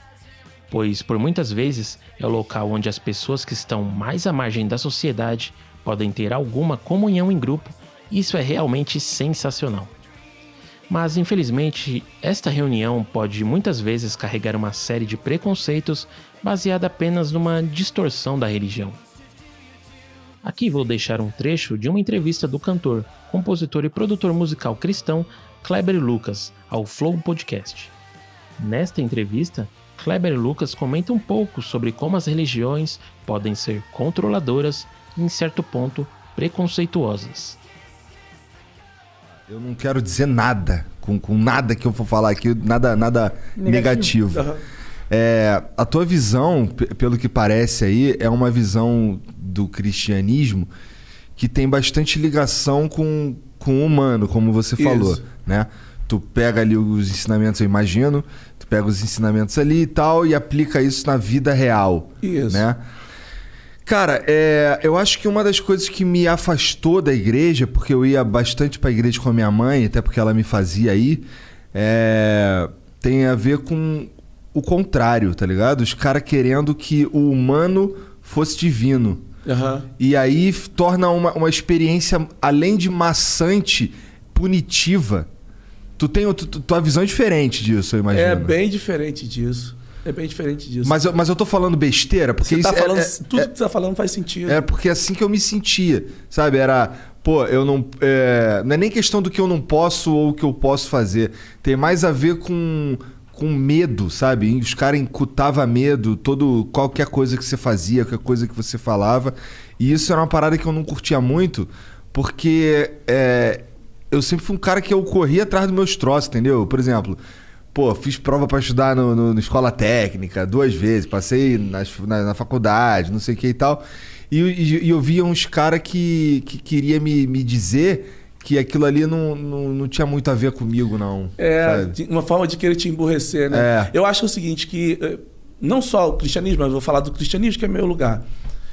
pois por muitas vezes é o local onde as pessoas que estão mais à margem da sociedade podem ter alguma comunhão em grupo, isso é realmente sensacional. Mas infelizmente, esta reunião pode muitas vezes carregar uma série de preconceitos baseada apenas numa distorção da religião. Aqui vou deixar um trecho de uma entrevista do cantor, compositor e produtor musical cristão Kleber Lucas ao Flow Podcast. Nesta entrevista, Kleber Lucas comenta um pouco sobre como as religiões podem ser controladoras em certo ponto, preconceituosas. Eu não quero dizer nada com, com nada que eu for falar aqui, nada, nada negativo. Aham. É, a tua visão, pelo que parece aí, é uma visão do cristianismo que tem bastante ligação com, com o humano, como você falou, Isso. né? Tu pega ali os ensinamentos, eu imagino, tu pega os ensinamentos ali e tal e aplica isso na vida real, Isso. né? Cara, é, eu acho que uma das coisas que me afastou da igreja, porque eu ia bastante pra igreja com a minha mãe, até porque ela me fazia ir, é, tem a ver com o contrário, tá ligado? Os caras querendo que o humano fosse divino. Aham. E aí torna uma, uma experiência, além de maçante, punitiva. Tu tem tu- tu- tua visão é diferente disso, eu imagino. É bem diferente disso. É bem diferente disso. Mas, eu- mas eu tô falando besteira, porque você tá é- falando, é- tudo que você tá falando faz sentido. É porque é assim que eu me sentia, sabe? Era, pô, eu não. é, não é nem questão do que eu não posso ou o que eu posso fazer. Tem mais a ver com, com medo, sabe? Os caras incutavam medo, todo, qualquer coisa que você fazia, qualquer coisa que você falava. E isso era uma parada que eu não curtia muito, porque é, eu sempre fui um cara que eu corria atrás dos meus troços, entendeu? Por exemplo. Pô, fiz prova pra estudar no, no- na escola técnica duas vezes, passei nas- na, na faculdade, não sei o que e tal. E, e- e eu via uns caras que, que queria me, me dizer que aquilo ali não, não, não tinha muito a ver comigo, não. É, sabe? uma forma de querer te emburrecer, né? É. Eu acho o seguinte, que eh, não só o cristianismo, mas vou falar do cristianismo, que é meu lugar.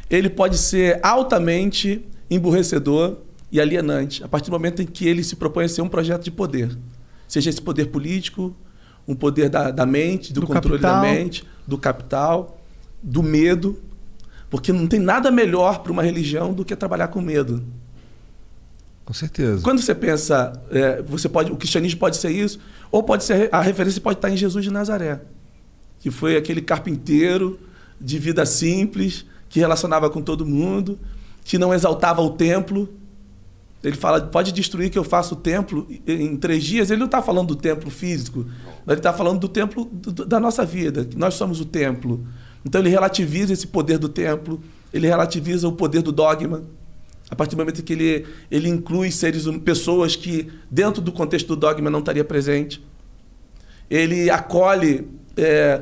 Ele pode ser altamente emburrecedor e alienante a partir do momento em que ele se propõe a ser um projeto de poder. Seja esse poder político, um poder da, da mente, do, Do controle capital. da mente, do capital, do medo. Porque não tem nada melhor para uma religião do que trabalhar com medo. Com certeza. Quando você pensa, é, você pode, o cristianismo pode ser isso, ou pode ser a referência pode estar em Jesus de Nazaré, que foi aquele carpinteiro de vida simples, que relacionava com todo mundo, que não exaltava o templo. Ele fala, pode destruir que eu faço o templo em três dias. Ele não está falando do templo físico, ele está falando do templo da nossa vida, nós somos o templo. Então ele relativiza esse poder do templo, ele relativiza o poder do dogma. A partir do momento que ele, ele inclui seres, hum- pessoas que, dentro do contexto do dogma, não estaria presente. Ele acolhe é,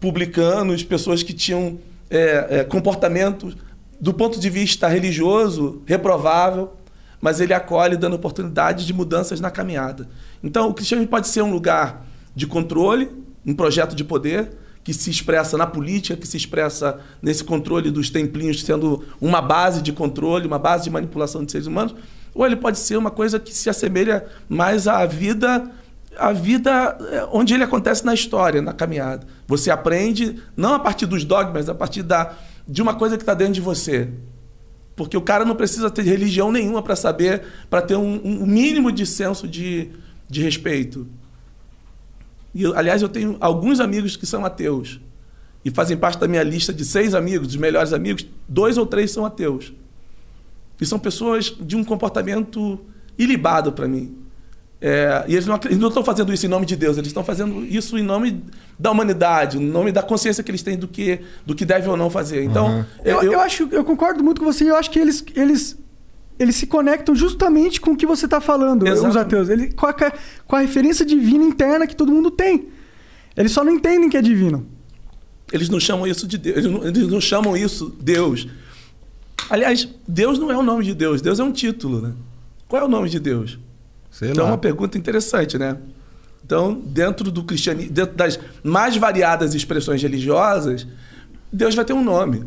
publicanos, pessoas que tinham é, é, comportamentos, do ponto de vista religioso, reprovável, mas ele acolhe dando oportunidade de mudanças na caminhada. Então, o cristianismo pode ser um lugar de controle, um projeto de poder, que se expressa na política, que se expressa nesse controle dos templinhos sendo uma base de controle, uma base de manipulação de seres humanos, ou ele pode ser uma coisa que se assemelha mais à vida a vida é, onde ele acontece na história, na caminhada. Você aprende não a partir dos dogmas, a partir da, de uma coisa que está dentro de você. Porque o cara não precisa ter religião nenhuma para saber, para ter um, um mínimo de senso de, de respeito. E, aliás, eu tenho alguns amigos que são ateus. E fazem parte da minha lista de seis amigos, dos melhores amigos, dois ou três são ateus. E são pessoas de um comportamento ilibado para mim. É, e eles não, estão fazendo isso em nome de Deus, eles estão fazendo isso em nome da humanidade, em nome da consciência que eles têm do que, do que devem ou não fazer. Então, Eu, eu acho, eu concordo muito com você. Eu acho que eles, eles, eles se conectam justamente com o que você está falando, Exato. os ateus. Ele, com, a, com a referência divina interna que todo mundo tem. Eles só não entendem que é divino. Eles não chamam isso de Deus. Eles não, eles não chamam isso Deus. Aliás, Deus não é o nome de Deus. Deus é um título, né? Qual é o nome de Deus? Sei então é lá. uma pergunta interessante, né? Então, dentro do cristianismo, dentro das mais variadas expressões religiosas, Deus vai ter um nome.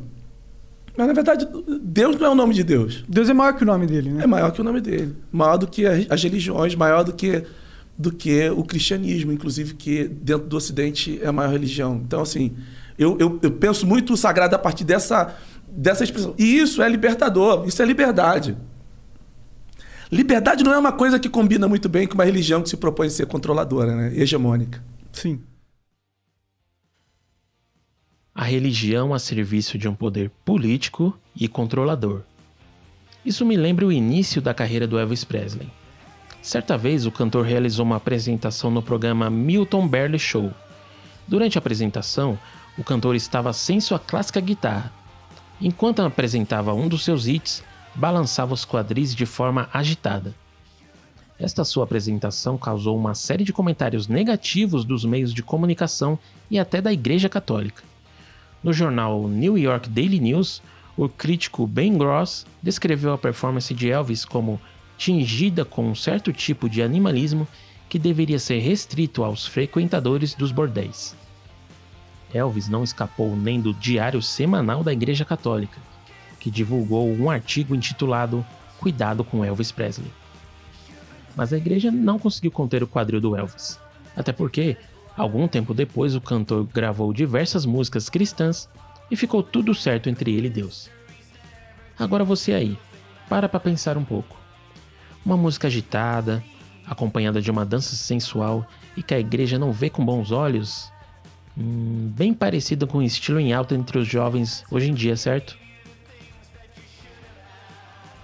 Mas na verdade, Deus não é o nome de Deus. Deus é maior que o nome dele, né? É maior que o nome dele. Maior do que as religiões, maior do que, do que o cristianismo, inclusive, que dentro do Ocidente é a maior religião. Então, assim, eu, eu, eu penso muito o sagrado a partir dessa, dessa expressão. E isso é libertador, isso é liberdade. Liberdade não é uma coisa que combina muito bem com uma religião que se propõe a ser controladora, né? hegemônica. Sim. a religião a serviço de um poder político e controlador. Isso me lembra o início da carreira do Elvis Presley. Certa vez, o cantor realizou uma apresentação no programa Milton Berle Show. Durante a apresentação, o cantor estava sem sua clássica guitarra. Enquanto apresentava um dos seus hits, balançava os quadris de forma agitada. Esta sua apresentação causou uma série de comentários negativos dos meios de comunicação e até da Igreja Católica. No jornal New York Daily News, o crítico Ben Gross descreveu a performance de Elvis como tingida com um certo tipo de animalismo que deveria ser restrito aos frequentadores dos bordéis. Elvis não escapou nem do diário semanal da Igreja Católica, que divulgou um artigo intitulado Cuidado com Elvis Presley. Mas a igreja não conseguiu conter o quadril do Elvis, até porque, algum tempo depois, o cantor gravou diversas músicas cristãs e ficou tudo certo entre ele e Deus. Agora você aí, para pra pensar um pouco. Uma música agitada, acompanhada de uma dança sensual e que a igreja não vê com bons olhos, hum, bem parecida com o estilo em alta entre os jovens hoje em dia, certo?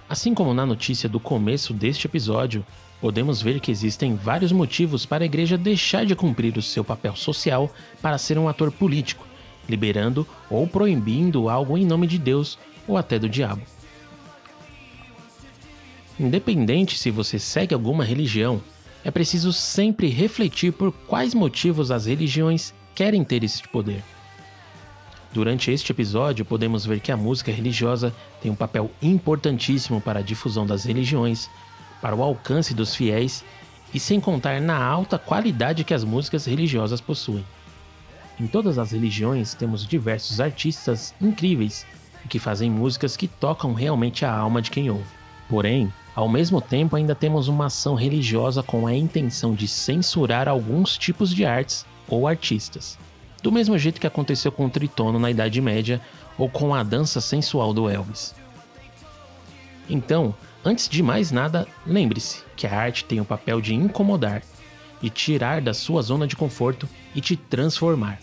Assim como na notícia do começo deste episódio, podemos ver que existem vários motivos para a igreja deixar de cumprir o seu papel social para ser um ator político, liberando ou proibindo algo em nome de Deus ou até do diabo. Independente se você segue alguma religião, é preciso sempre refletir por quais motivos as religiões querem ter esse poder. Durante este episódio, podemos ver que a música religiosa tem um papel importantíssimo para a difusão das religiões, para o alcance dos fiéis e sem contar na alta qualidade que as músicas religiosas possuem. Em todas as religiões temos diversos artistas incríveis que fazem músicas que tocam realmente a alma de quem ouve. Porém, ao mesmo tempo ainda temos uma ação religiosa com a intenção de censurar alguns tipos de artes ou artistas. Do mesmo jeito que aconteceu com o tritono na Idade Média ou com a dança sensual do Elvis. Então, antes de mais nada, lembre-se que a arte tem o papel de incomodar, de tirar da sua zona de conforto e te transformar.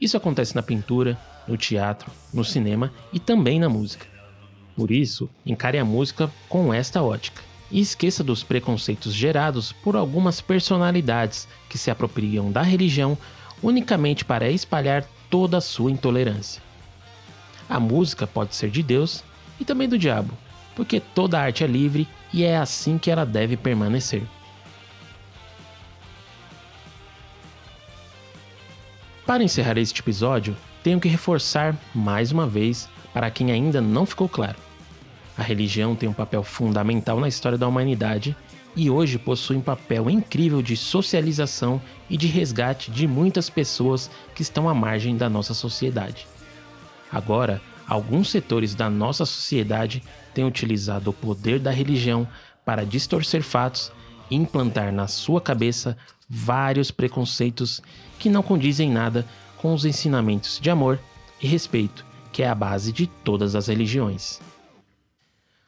Isso acontece na pintura, no teatro, no cinema e também na música. Por isso, encare a música com esta ótica e esqueça dos preconceitos gerados por algumas personalidades que se apropriam da religião unicamente para espalhar toda a sua intolerância. A música pode ser de Deus e também do diabo, porque toda arte é livre e é assim que ela deve permanecer. Para encerrar este episódio, tenho que reforçar mais uma vez para quem ainda não ficou claro. A religião tem um papel fundamental na história da humanidade e hoje possui um papel incrível de socialização e de resgate de muitas pessoas que estão à margem da nossa sociedade. Agora, alguns setores da nossa sociedade têm utilizado o poder da religião para distorcer fatos e implantar na sua cabeça vários preconceitos que não condizem nada com os ensinamentos de amor e respeito, que é a base de todas as religiões.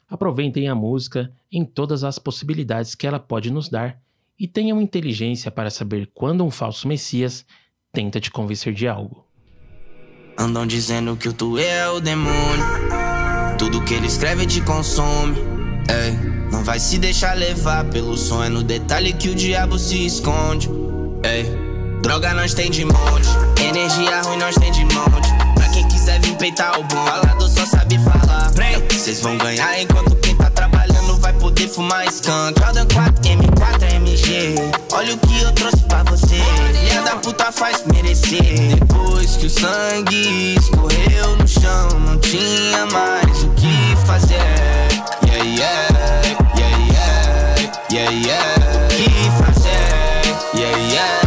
Aproveitem a música em todas as possibilidades que ela pode nos dar e tenham inteligência para saber quando um falso Messias tenta te convencer de algo. Andam dizendo que o tu é o demônio. Tudo que ele escreve te consome. Ei, não vai se deixar levar pelo som. É no detalhe que o diabo se esconde. Ei, droga nós tem de monte. Energia ruim nós tem de monte. Quem quiser vir peitar o bom, falador só sabe falar. Vocês vão ganhar enquanto quem tá trabalhando vai poder fumar skunk. Jordan 4, M4, MG. Olha o que eu trouxe pra você. Filha da puta faz merecer. Depois que o sangue escorreu no chão, não tinha mais o que fazer. Yeah, yeah, yeah, yeah, yeah, yeah. O que fazer? Yeah, yeah,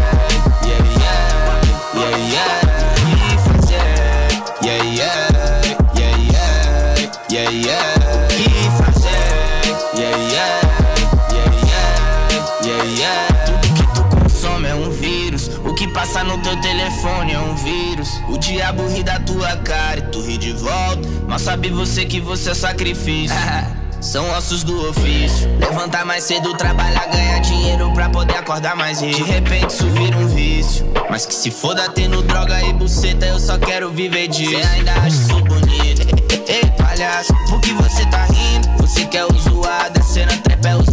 que passa no teu telefone é um vírus. O diabo ri da tua cara e tu ri de volta. Mas sabe você que você é sacrifício. São ossos do ofício. Levantar mais cedo, trabalhar, ganhar dinheiro pra poder acordar mais rico. De repente isso vira um vício. Mas que se foda tendo droga e buceta, eu só quero viver disso. Cê ainda acha isso bonito? Ei, palhaço, por que você tá rindo? Você quer o zoado, a cena trap é o.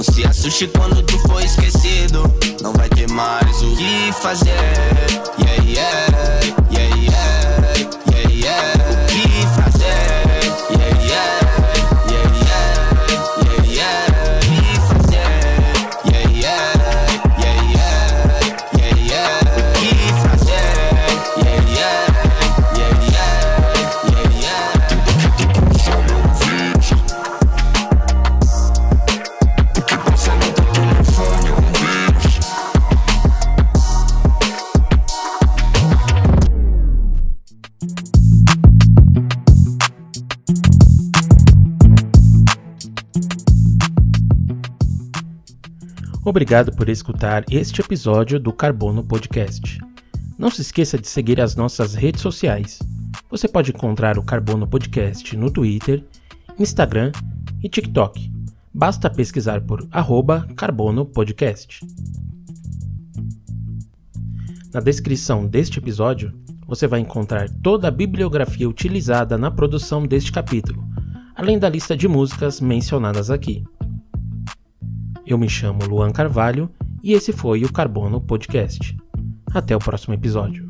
Não se assuste quando tu for esquecido. Não vai ter mais o que fazer. Yeah, yeah, Obrigado por escutar este episódio do Carbono Podcast. Não se esqueça de seguir as nossas redes sociais. Você pode encontrar o Carbono Podcast no Twitter, Instagram e TikTok. Basta pesquisar por arroba Carbono Podcast. Na descrição deste episódio, você vai encontrar toda a bibliografia utilizada na produção deste capítulo, além da lista de músicas mencionadas aqui. Eu me chamo Luan Carvalho e esse foi o Carbono Podcast. Até o próximo episódio.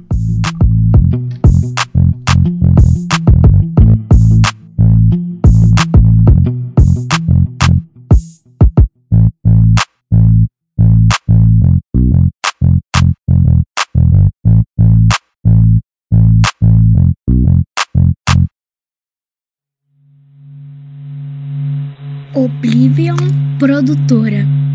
Oblivion Produtora.